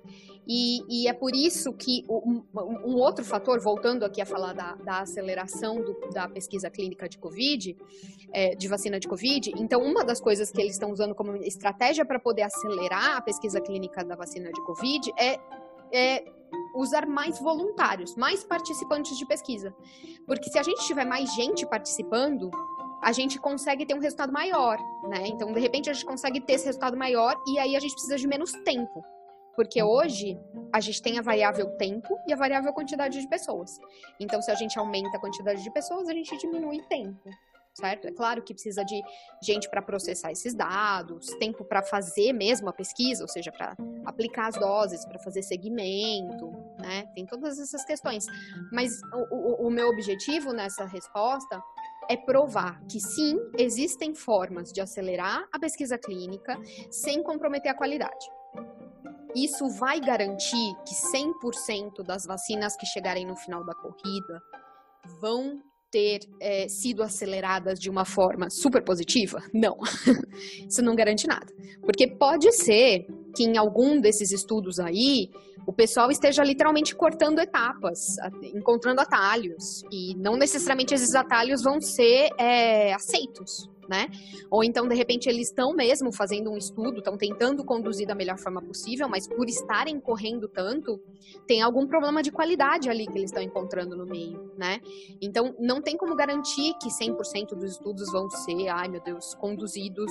E, e, é por isso que um, um, outro fator, voltando aqui a falar da, da aceleração do, da pesquisa clínica de Covid, é, de vacina de Covid, então uma das coisas que eles estão usando como estratégia para poder acelerar a pesquisa clínica da vacina de Covid é, é usar mais voluntários, mais participantes de pesquisa. Porque se a gente tiver mais gente participando, a gente consegue ter um resultado maior, né? Então, de repente, a gente consegue ter esse resultado maior e aí a gente precisa de menos tempo. Porque hoje a gente tem a variável tempo e a variável quantidade de pessoas. Então, se a gente aumenta a quantidade de pessoas, a gente diminui tempo, certo? É claro que precisa de gente para processar esses dados, tempo para fazer mesmo a pesquisa, ou seja, para aplicar as doses, para fazer segmento, né? Tem todas essas questões. Mas o, o, o meu objetivo nessa resposta é provar que sim, existem formas de acelerar a pesquisa clínica sem comprometer a qualidade. Isso vai garantir que 100% das vacinas que chegarem no final da corrida vão ter é, sido aceleradas de uma forma super positiva? Não. Isso não garante nada. Porque pode ser que em algum desses estudos aí o pessoal esteja literalmente cortando etapas, encontrando atalhos. E não necessariamente esses atalhos vão ser é, aceitos né? Ou então, de repente, eles estão mesmo fazendo um estudo, estão tentando conduzir da melhor forma possível, mas por estarem correndo tanto, tem algum problema de qualidade ali que eles estão encontrando no meio, né? Então, não tem como garantir que 100% dos estudos vão ser, ai meu Deus, conduzidos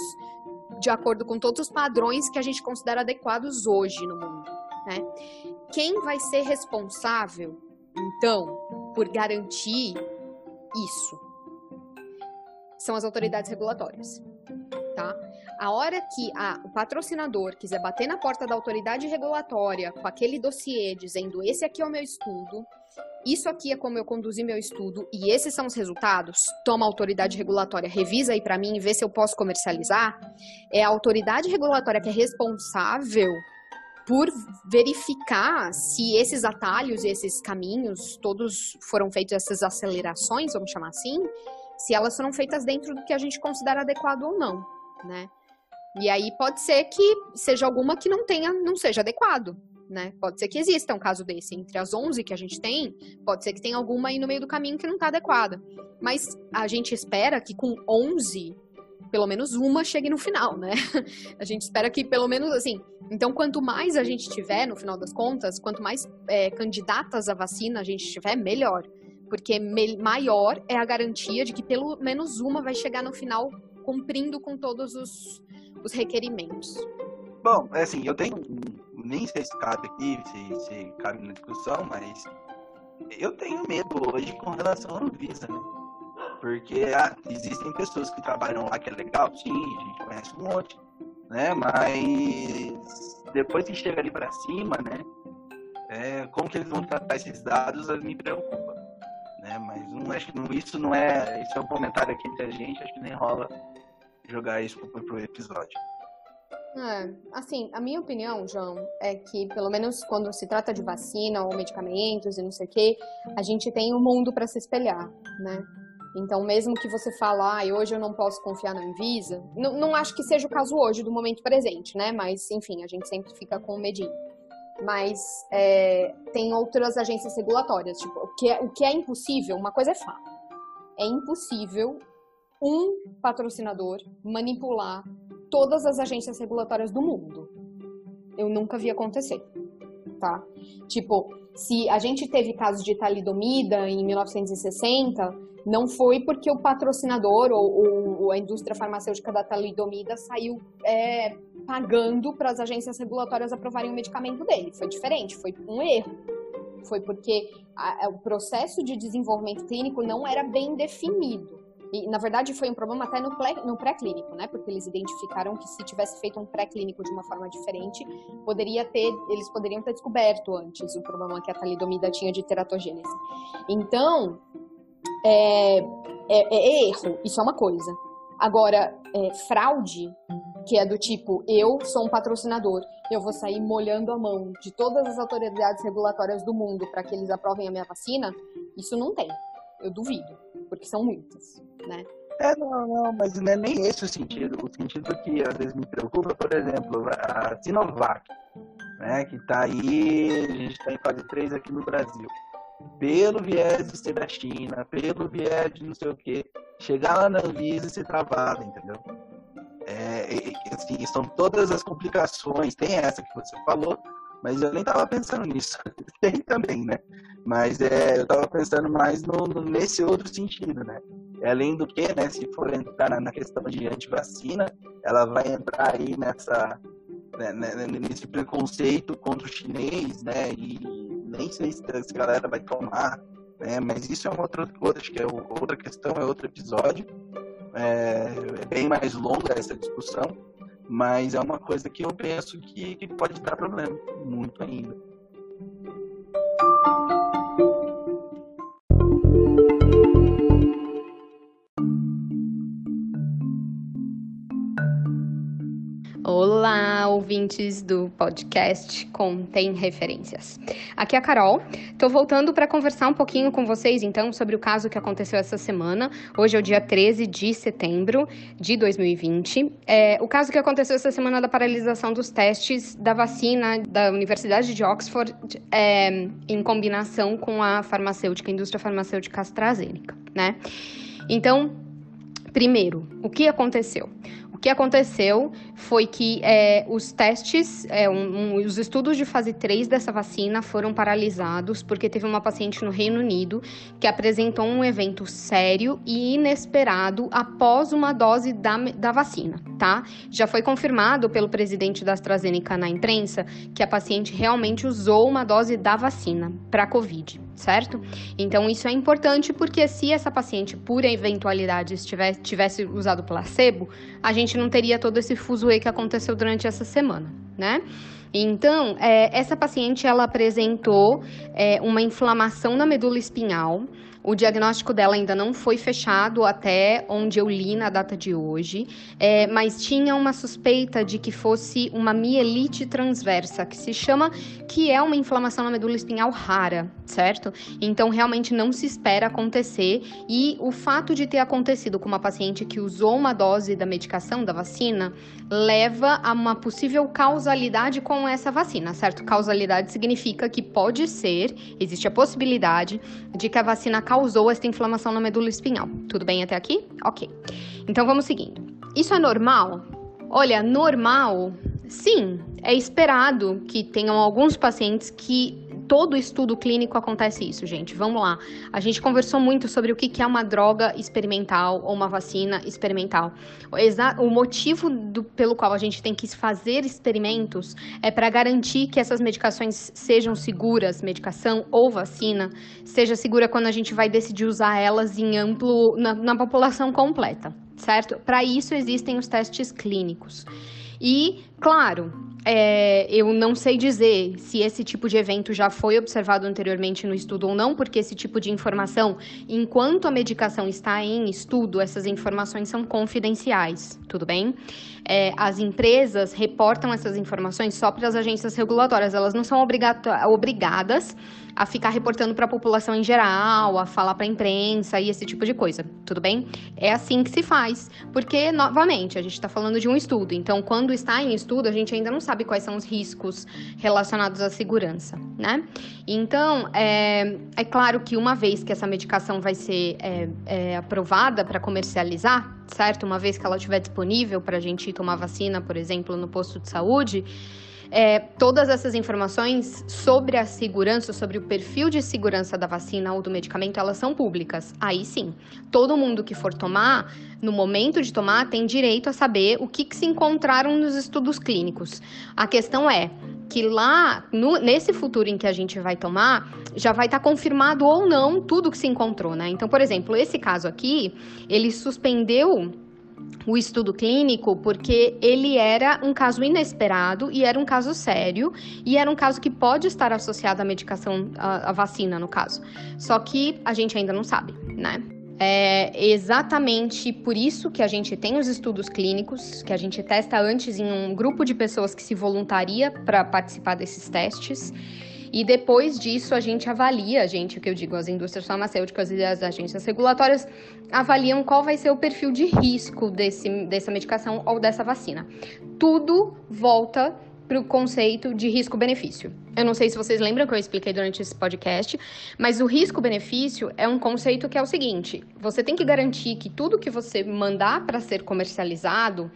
de acordo com todos os padrões que a gente considera adequados hoje no mundo, né? Quem vai ser responsável, então, por garantir isso? São as autoridades regulatórias. Tá? A hora que a, o patrocinador quiser bater na porta da autoridade regulatória com aquele dossiê dizendo esse aqui é o meu estudo, isso aqui é como eu conduzi meu estudo e esses são os resultados, toma a autoridade regulatória, revisa aí para mim e vê se eu posso comercializar, é a autoridade regulatória que é responsável por verificar se esses atalhos esses caminhos todos foram feitos, essas acelerações, vamos chamar assim, se elas foram feitas dentro do que a gente considera adequado ou não, né? E aí pode ser que seja alguma que não tenha, não seja adequado, né? Pode ser que exista um caso desse entre as 11 que a gente tem, pode ser que tenha alguma aí no meio do caminho que não está adequada. Mas a gente espera que com 11 pelo menos uma chegue no final, né? A gente espera que pelo menos assim. Então, quanto mais a gente tiver, no final das contas, quanto mais é, candidatas à vacina a gente tiver, melhor porque maior é a garantia de que pelo menos uma vai chegar no final cumprindo com todos os, os requerimentos. Bom, é assim, eu tenho. Nem sei se cabe aqui, se, se cabe na discussão, mas eu tenho medo hoje com relação à Anvisa, né? Porque ah, existem pessoas que trabalham lá que é legal, sim, a gente conhece um monte, né? Mas depois que chega ali para cima, né? É, como que eles vão tratar esses dados me preocupa né? Mas não, acho que não, isso não é. Isso é um comentário aqui entre a gente, acho que nem rola jogar isso pro, pro episódio. É, assim, a minha opinião, João, é que pelo menos quando se trata de vacina ou medicamentos e não sei o quê, a gente tem um mundo para se espelhar, né? Então, mesmo que você fala, ah, hoje eu não posso confiar na Anvisa, não, não acho que seja o caso hoje, do momento presente, né? Mas, enfim, a gente sempre fica com medinho. Mas é, tem outras agências regulatórias. Tipo, o que, é, o que é impossível, uma coisa é fato. É impossível um patrocinador manipular todas as agências regulatórias do mundo. Eu nunca vi acontecer, tá? Tipo, se a gente teve casos de talidomida em 1960, não foi porque o patrocinador ou, ou a indústria farmacêutica da talidomida saiu é, pagando para as agências regulatórias aprovarem o medicamento dele. Foi diferente, foi um erro. Foi porque a, o processo de desenvolvimento clínico não era bem definido. E, na verdade, foi um problema até no pré-clínico, né? Porque eles identificaram que se tivesse feito um pré-clínico de uma forma diferente, poderia ter, eles poderiam ter descoberto antes o problema que a talidomida tinha de teratogênese. Então, é, é, é erro, isso é uma coisa. Agora, é, fraude, que é do tipo, eu sou um patrocinador, eu vou sair molhando a mão de todas as autoridades regulatórias do mundo para que eles aprovem a minha vacina, isso não tem. Eu duvido, porque são muitas né? É, não, não, mas não é nem esse o sentido. O sentido que às vezes me preocupa, por exemplo, a Sinovac, né, que está aí, a gente está em fase 3 aqui no Brasil. Pelo viés de ser da China, pelo viés de não sei o que, chegar lá na Anvisa e ser travada, entendeu? É, assim, são todas as complicações, tem essa que você falou, mas eu nem estava pensando nisso. tem também, né? Mas é, eu estava pensando mais no, no, nesse outro sentido, né? Além do que, né, se for entrar na questão de antivacina, ela vai entrar aí nessa, né, né, né, nesse preconceito contra o chinês, né, e nem sei se essa galera vai tomar, né, mas isso é uma outra coisa, acho que é outra questão, é outro episódio, é, é bem mais longa essa discussão, mas é uma coisa que eu penso que, que pode dar problema, muito ainda. Olá, ouvintes do podcast Contém Referências. Aqui é a Carol. Estou voltando para conversar um pouquinho com vocês, então, sobre o caso que aconteceu essa semana. Hoje é o dia 13 de setembro de 2020. É, o caso que aconteceu essa semana da paralisação dos testes da vacina da Universidade de Oxford é, em combinação com a farmacêutica, a indústria farmacêutica AstraZeneca, né? Então, primeiro, o que aconteceu? Que aconteceu foi que é, os testes, é, um, um, os estudos de fase 3 dessa vacina foram paralisados porque teve uma paciente no Reino Unido que apresentou um evento sério e inesperado após uma dose da, da vacina, tá? Já foi confirmado pelo presidente da AstraZeneca na imprensa que a paciente realmente usou uma dose da vacina para Covid certo? Então isso é importante porque se essa paciente, por eventualidade, tivesse, tivesse usado placebo, a gente não teria todo esse fuzuê que aconteceu durante essa semana, né? Então, é, essa paciente ela apresentou é, uma inflamação na medula espinhal, o diagnóstico dela ainda não foi fechado até onde eu li na data de hoje, é, mas tinha uma suspeita de que fosse uma mielite transversa, que se chama, que é uma inflamação na medula espinhal rara, certo? Então realmente não se espera acontecer e o fato de ter acontecido com uma paciente que usou uma dose da medicação da vacina leva a uma possível causalidade com essa vacina, certo? Causalidade significa que pode ser, existe a possibilidade de que a vacina causou esta inflamação na medula espinhal. Tudo bem até aqui? Ok. Então vamos seguindo. Isso é normal? Olha, normal, sim. É esperado que tenham alguns pacientes que todo estudo clínico acontece isso, gente. Vamos lá. A gente conversou muito sobre o que é uma droga experimental ou uma vacina experimental. O motivo do, pelo qual a gente tem que fazer experimentos é para garantir que essas medicações sejam seguras, medicação ou vacina, seja segura quando a gente vai decidir usar elas em amplo, na, na população completa, certo? Para isso existem os testes clínicos. E Claro, é, eu não sei dizer se esse tipo de evento já foi observado anteriormente no estudo ou não, porque esse tipo de informação, enquanto a medicação está em estudo, essas informações são confidenciais, tudo bem? É, as empresas reportam essas informações só para as agências regulatórias, elas não são obrigadas a ficar reportando para a população em geral, a falar para a imprensa e esse tipo de coisa, tudo bem? É assim que se faz, porque, novamente, a gente está falando de um estudo, então, quando está em estudo, a gente ainda não sabe quais são os riscos relacionados à segurança, né? Então, é, é claro que uma vez que essa medicação vai ser é, é, aprovada para comercializar, certo? Uma vez que ela estiver disponível para a gente tomar vacina, por exemplo, no posto de saúde, é, todas essas informações sobre a segurança, sobre o perfil de segurança da vacina ou do medicamento, elas são públicas. Aí sim, todo mundo que for tomar, no momento de tomar, tem direito a saber o que, que se encontraram nos estudos clínicos. A questão é que lá, no, nesse futuro em que a gente vai tomar, já vai estar tá confirmado ou não tudo que se encontrou, né? Então, por exemplo, esse caso aqui, ele suspendeu o estudo clínico porque ele era um caso inesperado e era um caso sério e era um caso que pode estar associado à medicação, à, à vacina, no caso. Só que a gente ainda não sabe, né? É exatamente por isso que a gente tem os estudos clínicos, que a gente testa antes em um grupo de pessoas que se voluntaria para participar desses testes. E depois disso, a gente avalia, a gente, o que eu digo, as indústrias farmacêuticas e as agências regulatórias avaliam qual vai ser o perfil de risco desse, dessa medicação ou dessa vacina. Tudo volta para o conceito de risco-benefício. Eu não sei se vocês lembram que eu expliquei durante esse podcast, mas o risco-benefício é um conceito que é o seguinte: você tem que garantir que tudo que você mandar para ser comercializado,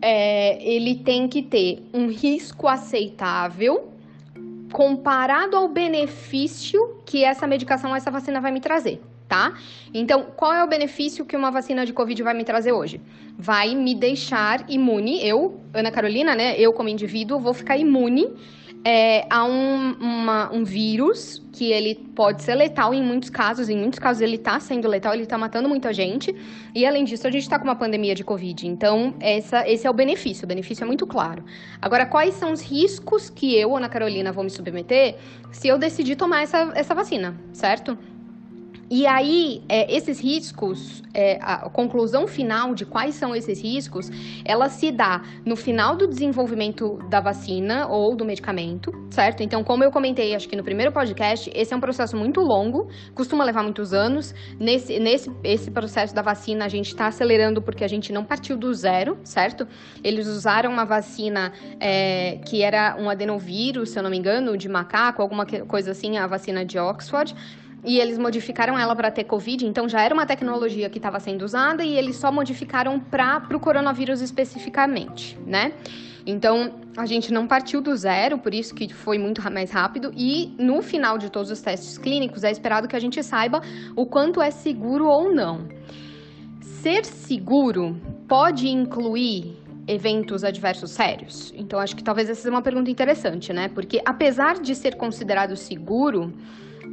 é, ele tem que ter um risco aceitável comparado ao benefício que essa medicação, essa vacina vai me trazer, tá? Então, qual é o benefício que uma vacina de Covid vai me trazer hoje? Vai me deixar imune, eu, Ana Carolina, né? Eu, como indivíduo, vou ficar imune é, a um, uma, um vírus que ele pode ser letal em muitos casos, em muitos casos ele está sendo letal, ele está matando muita gente, e além disso a gente está com uma pandemia de Covid, então essa, esse é o benefício, o benefício é muito claro. Agora, quais são os riscos que eu, Ana Carolina, vou me submeter se eu decidir tomar essa, essa vacina, certo? E aí, é, esses riscos, é, a conclusão final de quais são esses riscos, ela se dá no final do desenvolvimento da vacina ou do medicamento, certo? Então, como eu comentei, acho que no primeiro podcast, esse é um processo muito longo, costuma levar muitos anos. Nesse, nesse esse processo da vacina, a gente está acelerando porque a gente não partiu do zero, certo? Eles usaram uma vacina é, que era um adenovírus, se eu não me engano, de macaco, alguma coisa assim, a vacina de Oxford e eles modificaram ela para ter Covid, então já era uma tecnologia que estava sendo usada e eles só modificaram para o coronavírus especificamente, né? Então a gente não partiu do zero, por isso que foi muito mais rápido. E no final de todos os testes clínicos é esperado que a gente saiba o quanto é seguro ou não. Ser seguro pode incluir eventos adversos sérios? Então acho que talvez essa seja uma pergunta interessante, né? Porque apesar de ser considerado seguro,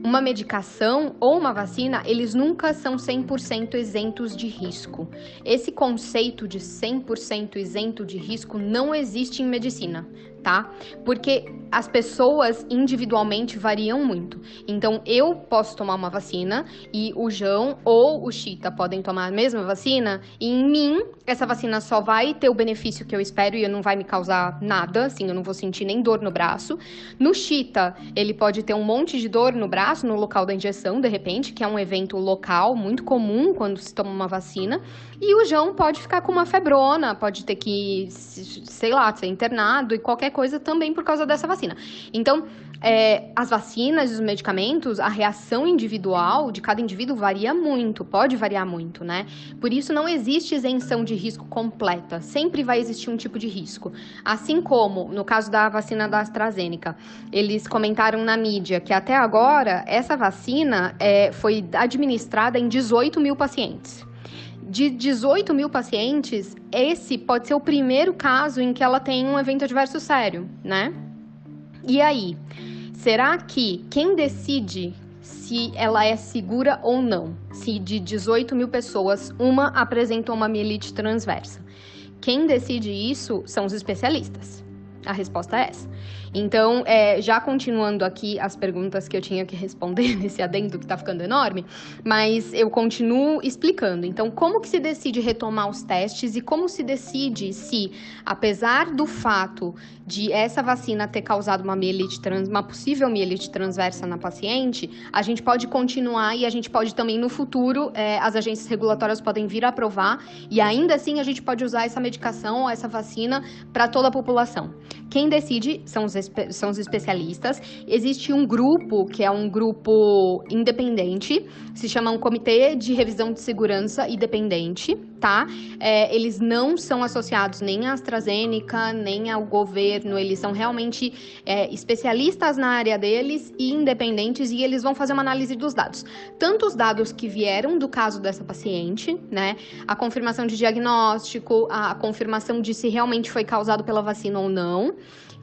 uma medicação ou uma vacina, eles nunca são 100% isentos de risco. Esse conceito de 100% isento de risco não existe em medicina tá? Porque as pessoas individualmente variam muito. Então, eu posso tomar uma vacina e o João ou o Chita podem tomar a mesma vacina, e em mim, essa vacina só vai ter o benefício que eu espero e não vai me causar nada, assim, eu não vou sentir nem dor no braço. No Chita, ele pode ter um monte de dor no braço, no local da injeção, de repente, que é um evento local muito comum quando se toma uma vacina. E o João pode ficar com uma febrona, pode ter que, sei lá, ser internado e qualquer coisa também por causa dessa vacina. Então, é, as vacinas, os medicamentos, a reação individual de cada indivíduo varia muito, pode variar muito, né? Por isso não existe isenção de risco completa, sempre vai existir um tipo de risco. Assim como no caso da vacina da AstraZeneca, eles comentaram na mídia que até agora essa vacina é, foi administrada em 18 mil pacientes de 18 mil pacientes, esse pode ser o primeiro caso em que ela tem um evento adverso sério, né? E aí, será que quem decide se ela é segura ou não? Se de 18 mil pessoas, uma apresentou uma mielite transversa. Quem decide isso são os especialistas. A resposta é essa. Então, é, já continuando aqui as perguntas que eu tinha que responder nesse adendo que tá ficando enorme, mas eu continuo explicando. Então, como que se decide retomar os testes e como se decide se, apesar do fato de essa vacina ter causado uma mielite trans, uma possível mielite transversa na paciente, a gente pode continuar e a gente pode também no futuro, é, as agências regulatórias podem vir a aprovar e ainda assim a gente pode usar essa medicação ou essa vacina para toda a população. Quem decide são os, são os especialistas. Existe um grupo, que é um grupo independente, se chama um Comitê de Revisão de Segurança Independente, tá? É, eles não são associados nem à AstraZeneca, nem ao governo, eles são realmente é, especialistas na área deles e independentes, e eles vão fazer uma análise dos dados. Tanto os dados que vieram do caso dessa paciente, né? A confirmação de diagnóstico, a confirmação de se realmente foi causado pela vacina ou não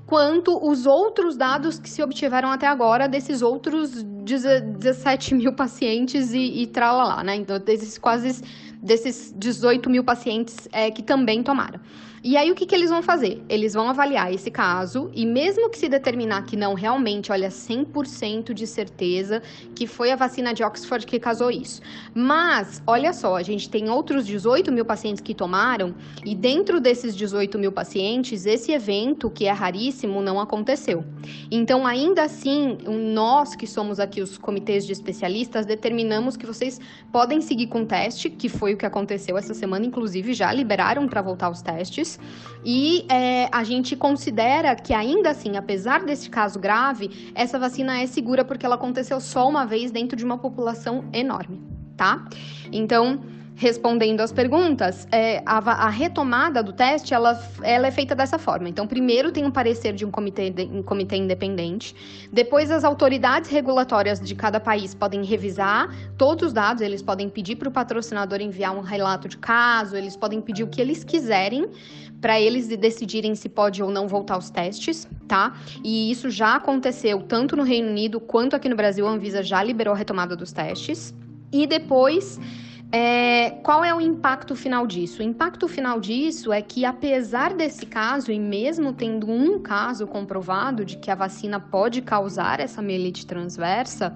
quanto os outros dados que se obtiveram até agora desses outros 17 mil pacientes e, e tralalá, né? Então, desses quase desses 18 mil pacientes é, que também tomaram. E aí o que, que eles vão fazer? Eles vão avaliar esse caso e mesmo que se determinar que não realmente, olha, 100% de certeza que foi a vacina de Oxford que causou isso. Mas, olha só, a gente tem outros 18 mil pacientes que tomaram e dentro desses 18 mil pacientes, esse evento, que é raríssimo, não aconteceu. Então, ainda assim, nós que somos aqui os comitês de especialistas, determinamos que vocês podem seguir com o teste, que foi o que aconteceu essa semana, inclusive já liberaram para voltar os testes. E é, a gente considera que ainda assim, apesar desse caso grave, essa vacina é segura porque ela aconteceu só uma vez dentro de uma população enorme, tá? Então, respondendo às perguntas, é, a, a, retomada do teste ela, ela é feita dessa forma. Então, primeiro tem um parecer de um comitê, de, um comitê independente, depois as autoridades regulatórias de cada país podem revisar todos os dados, eles podem pedir para o patrocinador enviar um relato de caso, eles podem pedir o que eles quiserem para eles decidirem se pode ou não voltar aos testes, tá? E isso já aconteceu tanto no Reino Unido quanto aqui no Brasil, a Anvisa já liberou a retomada dos testes. E depois é, qual é o impacto final disso? O impacto final disso é que, apesar desse caso, e mesmo tendo um caso comprovado de que a vacina pode causar essa mielite transversa,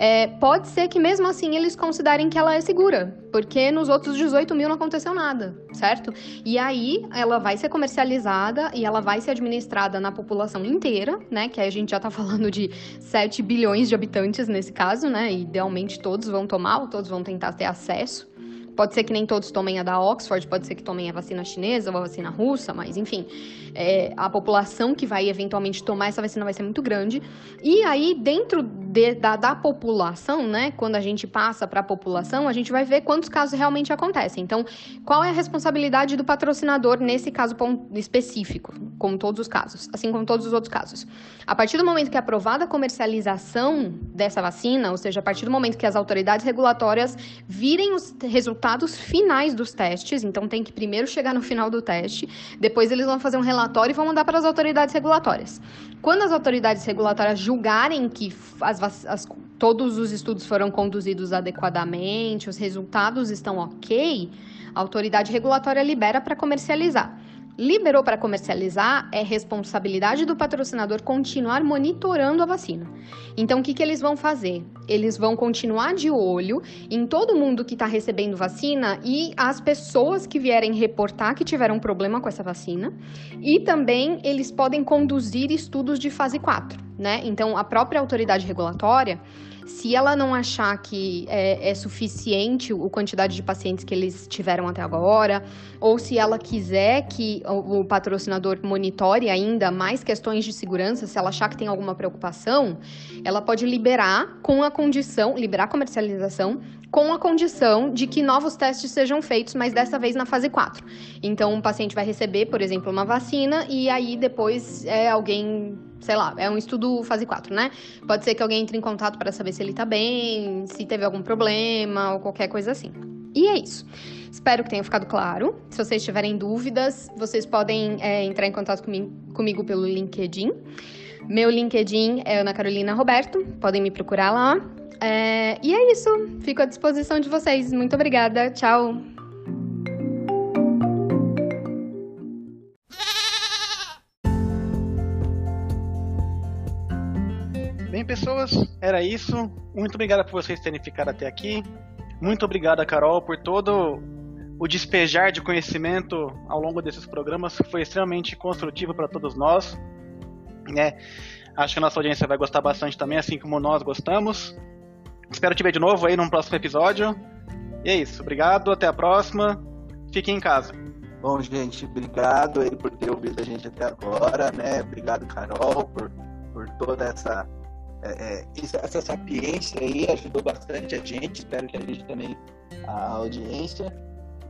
é, pode ser que mesmo assim eles considerem que ela é segura, porque nos outros 18 mil não aconteceu nada, certo? E aí ela vai ser comercializada e ela vai ser administrada na população inteira, né? Que aí a gente já tá falando de 7 bilhões de habitantes nesse caso, né? Idealmente todos vão tomar ou todos vão tentar ter acesso. Pode ser que nem todos tomem a da Oxford, pode ser que tomem a vacina chinesa ou a vacina russa, mas enfim, é, a população que vai eventualmente tomar essa vacina vai ser muito grande. E aí, dentro de, da, da população, né, quando a gente passa para a população, a gente vai ver quantos casos realmente acontecem. Então, qual é a responsabilidade do patrocinador nesse caso específico, como todos os casos, assim como todos os outros casos? A partir do momento que é aprovada a comercialização dessa vacina, ou seja, a partir do momento que as autoridades regulatórias virem os resultados finais dos testes, então tem que primeiro chegar no final do teste, depois eles vão fazer um relatório e vão mandar para as autoridades regulatórias. Quando as autoridades regulatórias julgarem que as, as, todos os estudos foram conduzidos adequadamente, os resultados estão ok, a autoridade regulatória libera para comercializar liberou para comercializar, é responsabilidade do patrocinador continuar monitorando a vacina. Então, o que, que eles vão fazer? Eles vão continuar de olho em todo mundo que está recebendo vacina e as pessoas que vierem reportar que tiveram problema com essa vacina. E também eles podem conduzir estudos de fase 4, né? Então, a própria autoridade regulatória se ela não achar que é, é suficiente a quantidade de pacientes que eles tiveram até agora, ou se ela quiser que o, o patrocinador monitore ainda mais questões de segurança, se ela achar que tem alguma preocupação, ela pode liberar com a condição, liberar a comercialização com a condição de que novos testes sejam feitos, mas dessa vez na fase 4. Então, um paciente vai receber, por exemplo, uma vacina e aí depois é alguém, sei lá, é um estudo fase 4, né? Pode ser que alguém entre em contato para saber se ele tá bem, se teve algum problema ou qualquer coisa assim. E é isso. Espero que tenha ficado claro. Se vocês tiverem dúvidas, vocês podem é, entrar em contato comigo, comigo pelo LinkedIn. Meu LinkedIn é Ana Carolina Roberto, podem me procurar lá. É, e é isso. Fico à disposição de vocês. Muito obrigada. Tchau. Pessoas, era isso. Muito obrigado por vocês terem ficado até aqui. Muito obrigado, Carol, por todo o despejar de conhecimento ao longo desses programas. Foi extremamente construtivo para todos nós. Né? Acho que a nossa audiência vai gostar bastante também, assim como nós gostamos. Espero te ver de novo aí num próximo episódio. E é isso. Obrigado, até a próxima. Fiquem em casa. Bom, gente, obrigado aí por ter ouvido a gente até agora, né? Obrigado, Carol, por, por toda essa, é, é essa sapiência aí, ajudou bastante a gente. Espero que a gente também, a audiência.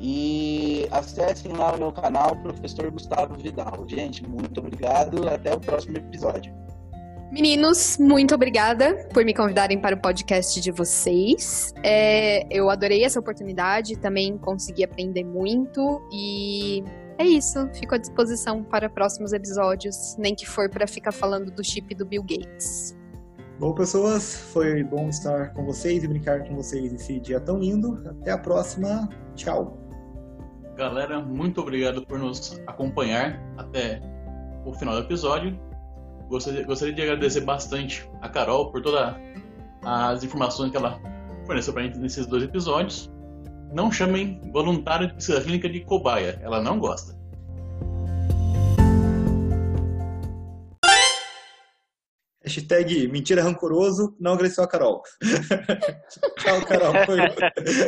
E acessem lá o meu canal, Professor Gustavo Vidal. Gente, muito obrigado. Até o próximo episódio. Meninos, muito obrigada por me convidarem para o podcast de vocês. É, eu adorei essa oportunidade, também consegui aprender muito e é isso. Fico à disposição para próximos episódios, nem que for para ficar falando do chip do Bill Gates. Bom, pessoas, foi bom estar com vocês e brincar com vocês esse dia tão lindo. Até a próxima. Tchau. Galera, muito obrigado por nos acompanhar até o final do episódio gostaria, de agradecer bastante a Carol por todas as informações que ela forneceu para a gente nesses dois episódios. Não chamem voluntário de clínica de cobaia, ela não gosta. Hashtag mentira rancoroso, não agressou a Carol. Tchau, Carol. Foi,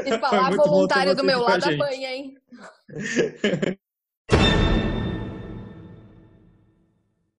e falar foi voluntário do meu lado apanha, hein?